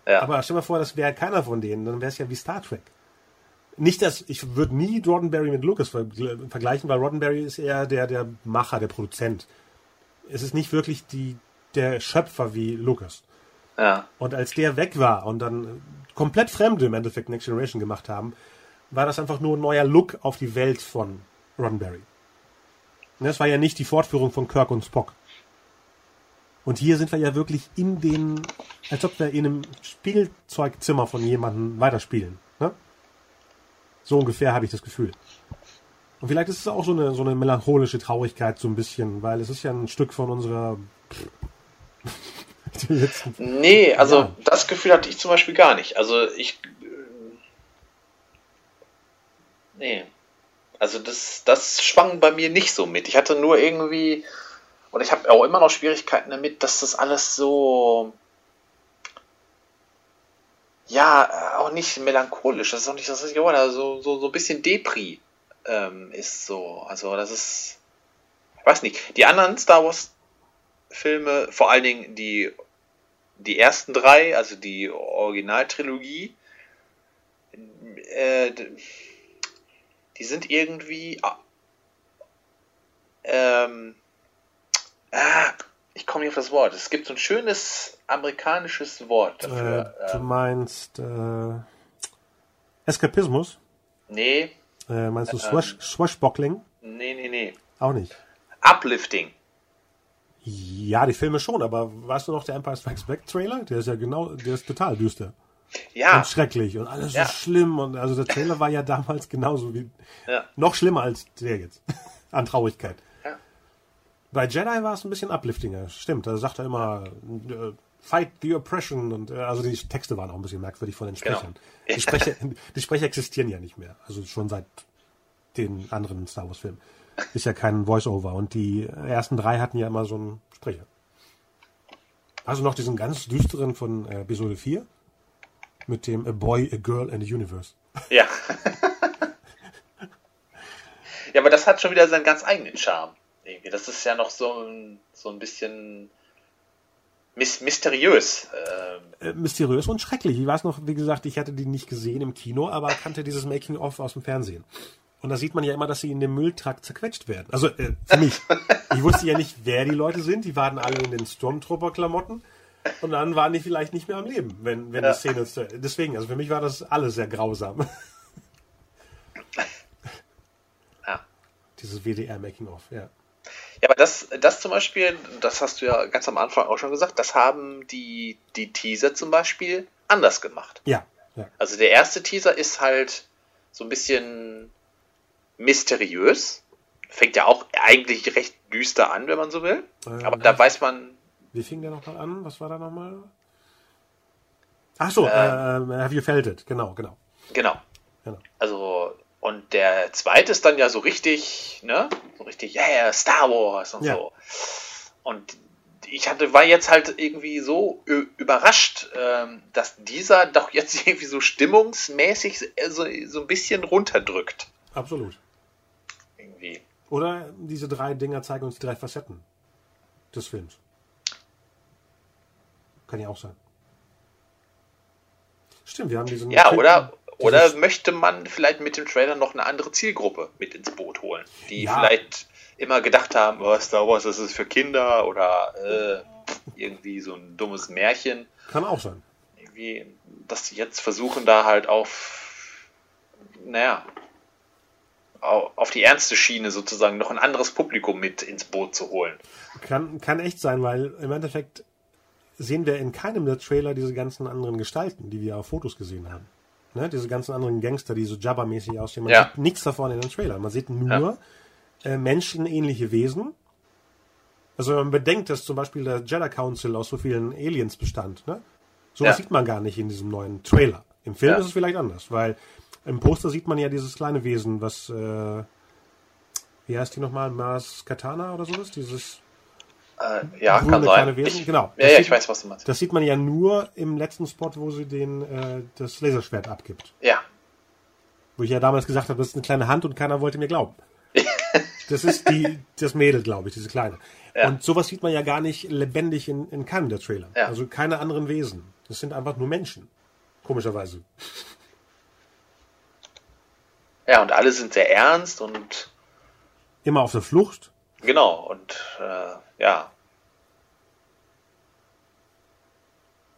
ja. Aber stell dir mal vor, das wäre keiner von denen, dann wäre es ja wie Star Trek. Nicht, dass ich würde nie Roddenberry mit Lucas ver vergleichen, weil Roddenberry ist eher der, der Macher, der Produzent. Es ist nicht wirklich die, der Schöpfer wie Lucas. Ja. Und als der weg war und dann komplett Fremde im Endeffekt Next Generation gemacht haben, war das einfach nur ein neuer Look auf die Welt von Roddenberry. Das war ja nicht die Fortführung von Kirk und Spock. Und hier sind wir ja wirklich in den, als ob wir in einem Spielzeugzimmer von jemandem weiterspielen. So ungefähr habe ich das Gefühl. Und vielleicht ist es auch so eine, so eine melancholische Traurigkeit so ein bisschen, weil es ist ja ein Stück von unserer Nee, also ja. das Gefühl hatte ich zum Beispiel gar nicht. Also ich. Nee. Also das, das schwang bei mir nicht so mit. Ich hatte nur irgendwie. Und ich habe auch immer noch Schwierigkeiten damit, dass das alles so. Ja, auch nicht melancholisch, das ist auch nicht das richtige Wort, also so, so ein bisschen Depri ähm, ist so. Also das ist. Ich weiß nicht. Die anderen Star Wars Filme, vor allen Dingen die die ersten drei, also die Originaltrilogie, äh, die sind irgendwie. Ähm, ah, ich komme nicht auf das Wort. Es gibt so ein schönes amerikanisches Wort dafür. Äh, du ähm. meinst äh, Eskapismus? Nee. Äh, meinst du Swash, ähm, Swashbuckling? Nee, nee, nee. Auch nicht. Uplifting. Ja, die Filme schon, aber weißt du noch, der Empire Strikes Back Trailer? Der ist ja genau, der ist total düster. Ja. Und schrecklich und alles ja. so schlimm. Und also der Trailer war ja damals genauso wie. Ja. Noch schlimmer als der jetzt. An Traurigkeit. Bei Jedi war es ein bisschen upliftinger. Stimmt, da sagt er immer, äh, fight the oppression. Und äh, also die Texte waren auch ein bisschen merkwürdig von den genau. Sprechern. Genau. Die, Sprecher, die Sprecher existieren ja nicht mehr. Also schon seit den anderen Star Wars Filmen. Ist ja kein Voice-Over. Und die ersten drei hatten ja immer so einen Sprecher. Also noch diesen ganz düsteren von äh, Episode 4 mit dem A Boy, a Girl and a Universe. Ja. ja, aber das hat schon wieder seinen ganz eigenen Charme. Irgendwie. Das ist ja noch so ein, so ein bisschen mysteriös. Ähm. Äh, mysteriös und schrecklich. Ich weiß noch, wie gesagt, ich hatte die nicht gesehen im Kino, aber kannte dieses Making-of aus dem Fernsehen. Und da sieht man ja immer, dass sie in dem Mülltrakt zerquetscht werden. Also äh, für mich. ich wusste ja nicht, wer die Leute sind. Die waren alle in den Stormtrooper-Klamotten. Und dann waren die vielleicht nicht mehr am Leben, wenn, wenn ja. die Szene ist. Deswegen, also für mich war das alles sehr grausam. Ja. Dieses WDR-Making-of, ja. Ja, aber das, das zum Beispiel, das hast du ja ganz am Anfang auch schon gesagt, das haben die, die Teaser zum Beispiel anders gemacht. Ja. ja. Also der erste Teaser ist halt so ein bisschen mysteriös. Fängt ja auch eigentlich recht düster an, wenn man so will. Ähm, Aber da weiß man. Wie fing der nochmal an? Was war da nochmal? Ach so, ähm, äh, Have You Felt It? Genau, genau. Genau. genau. Also, und der zweite ist dann ja so richtig, ne? So richtig, ja, yeah, Star Wars und ja. so. Und ich hatte, war jetzt halt irgendwie so überrascht, ähm, dass dieser doch jetzt irgendwie so stimmungsmäßig so, so ein bisschen runterdrückt. Absolut irgendwie. Oder diese drei Dinger zeigen uns die drei Facetten des Films. Kann ja auch sein. Stimmt, wir haben diesen. Ja, Film, oder, oder möchte man vielleicht mit dem Trailer noch eine andere Zielgruppe mit ins Boot holen, die ja. vielleicht immer gedacht haben, oh, Star Wars, das ist für Kinder oder äh, irgendwie so ein dummes Märchen. Kann auch sein. Irgendwie, dass sie jetzt versuchen, da halt auf, naja, auf die ernste Schiene sozusagen noch ein anderes Publikum mit ins Boot zu holen. Kann, kann echt sein, weil im Endeffekt sehen wir in keinem der Trailer diese ganzen anderen Gestalten, die wir auf Fotos gesehen haben. Ne? Diese ganzen anderen Gangster, die so Jabba-mäßig aussehen. Man ja. sieht nichts davon in den Trailer. Man sieht nur ja. äh, menschenähnliche Wesen. Also wenn man bedenkt, dass zum Beispiel der Jedi Council aus so vielen Aliens bestand. Ne? Sowas ja. sieht man gar nicht in diesem neuen Trailer. Im Film ist es vielleicht anders, weil im Poster sieht man ja dieses kleine Wesen, was, äh, wie heißt die nochmal? Mars Katana oder sowas? Dieses äh, ja, kann sein. Wesen. Ich, genau. Ja, ja, ich weiß, was du meinst. Das sieht man ja nur im letzten Spot, wo sie den, äh, das Laserschwert abgibt. Ja. Wo ich ja damals gesagt habe, das ist eine kleine Hand und keiner wollte mir glauben. das ist die, das Mädel, glaube ich, diese kleine. Ja. Und sowas sieht man ja gar nicht lebendig in, in keinem der Trailer. Ja. Also keine anderen Wesen. Das sind einfach nur Menschen. Komischerweise. Ja, und alle sind sehr ernst und Immer auf der Flucht. Genau, und äh, ja.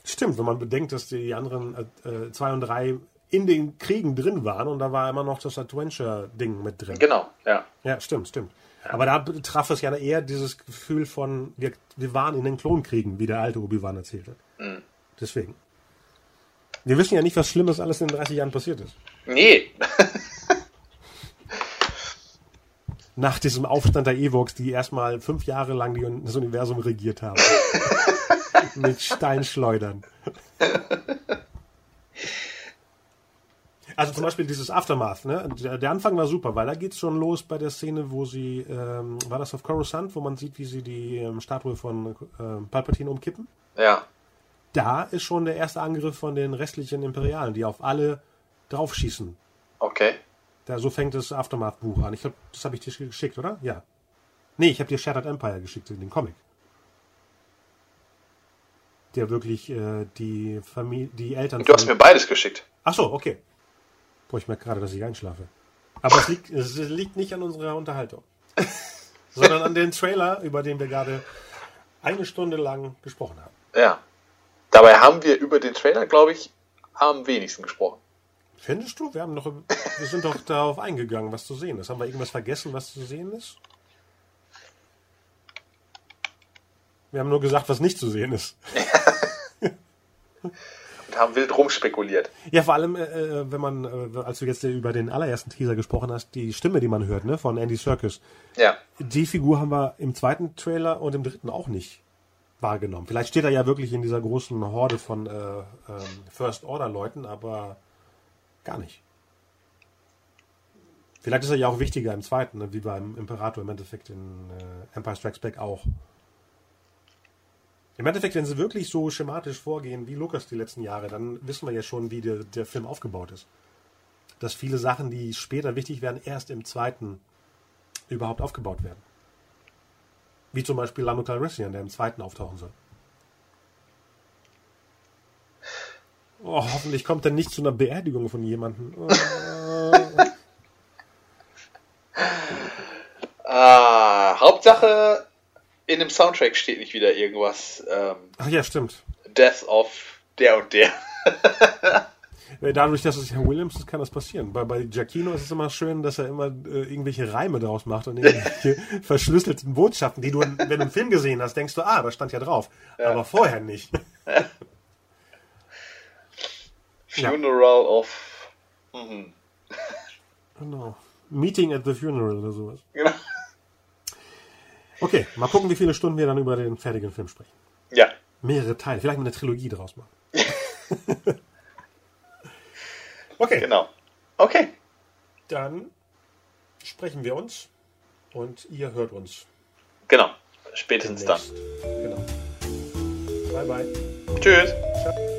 Stimmt, wenn man bedenkt, dass die anderen äh, äh, zwei und drei in den Kriegen drin waren und da war immer noch das Adventure-Ding mit drin. Genau, ja. Ja, stimmt, stimmt. Aber da traf es ja eher dieses Gefühl von, wir, wir waren in den Klonkriegen, wie der alte Obi-Wan erzählt hat. Deswegen. Wir wissen ja nicht, was Schlimmes alles in den 30 Jahren passiert ist. Nee. Nach diesem Aufstand der Ewoks, die erstmal fünf Jahre lang die, das Universum regiert haben. Mit Steinschleudern. Also zum Beispiel dieses Aftermath, ne? Der, Anfang war super, weil da geht's schon los bei der Szene, wo sie, ähm, war das auf Coruscant, wo man sieht, wie sie die ähm, Statue von ähm, Palpatine umkippen. ja. Da ist schon der erste Angriff von den restlichen Imperialen, die auf alle draufschießen. Okay. Da, so fängt das Aftermath-Buch an. Ich glaub, das habe ich dir geschickt, oder? Ja. Nee, ich habe dir Shattered Empire geschickt, den Comic. Der wirklich äh, die Familie, die Eltern. Du hast mir beides geschickt. Ach so, okay. Boah, ich merke gerade, dass ich einschlafe. Aber es liegt, es liegt nicht an unserer Unterhaltung, sondern an den Trailer, über den wir gerade eine Stunde lang gesprochen haben. Ja. Dabei haben wir über den Trailer, glaube ich, am wenigsten gesprochen. Findest du? Wir haben doch, wir sind doch darauf eingegangen, was zu sehen ist. Haben wir irgendwas vergessen, was zu sehen ist? Wir haben nur gesagt, was nicht zu sehen ist. Und haben wild rumspekuliert. Ja, vor allem, äh, wenn man, äh, als du jetzt über den allerersten Teaser gesprochen hast, die Stimme, die man hört, ne, von Andy Serkis, Ja. die Figur haben wir im zweiten Trailer und im dritten auch nicht wahrgenommen. Vielleicht steht er ja wirklich in dieser großen Horde von äh, ähm, First Order Leuten, aber gar nicht. Vielleicht ist er ja auch wichtiger im zweiten, ne, wie beim Imperator im Endeffekt in äh, Empire Strikes Back auch. Im Endeffekt, wenn sie wirklich so schematisch vorgehen wie Lukas die letzten Jahre, dann wissen wir ja schon, wie der, der Film aufgebaut ist. Dass viele Sachen, die später wichtig werden, erst im zweiten überhaupt aufgebaut werden. Wie zum Beispiel Lando Calrissian, der im zweiten auftauchen soll. Oh, hoffentlich kommt er nicht zu einer Beerdigung von jemandem. Oh. Ah, Hauptsache, in dem Soundtrack steht nicht wieder irgendwas. Ähm, Ach ja, stimmt. Death of der und der. Dadurch, dass es Herr Williams ist, kann das passieren. Bei, bei Giacchino ist es immer schön, dass er immer äh, irgendwelche Reime draus macht und irgendwelche verschlüsselten Botschaften, die du, wenn du einen Film gesehen hast, denkst du, ah, da stand ja drauf. Aber vorher nicht. Ja. Funeral of. Mhm. Genau. Meeting at the Funeral oder sowas. Genau. Okay, mal gucken, wie viele Stunden wir dann über den fertigen Film sprechen. Ja. Mehrere Teile, vielleicht mal eine Trilogie draus machen. okay, Genau. Okay. dann sprechen wir uns und ihr hört uns. Genau. Spätestens dann. demnächst. Genau. Bye bye. Tschüss. Ciao.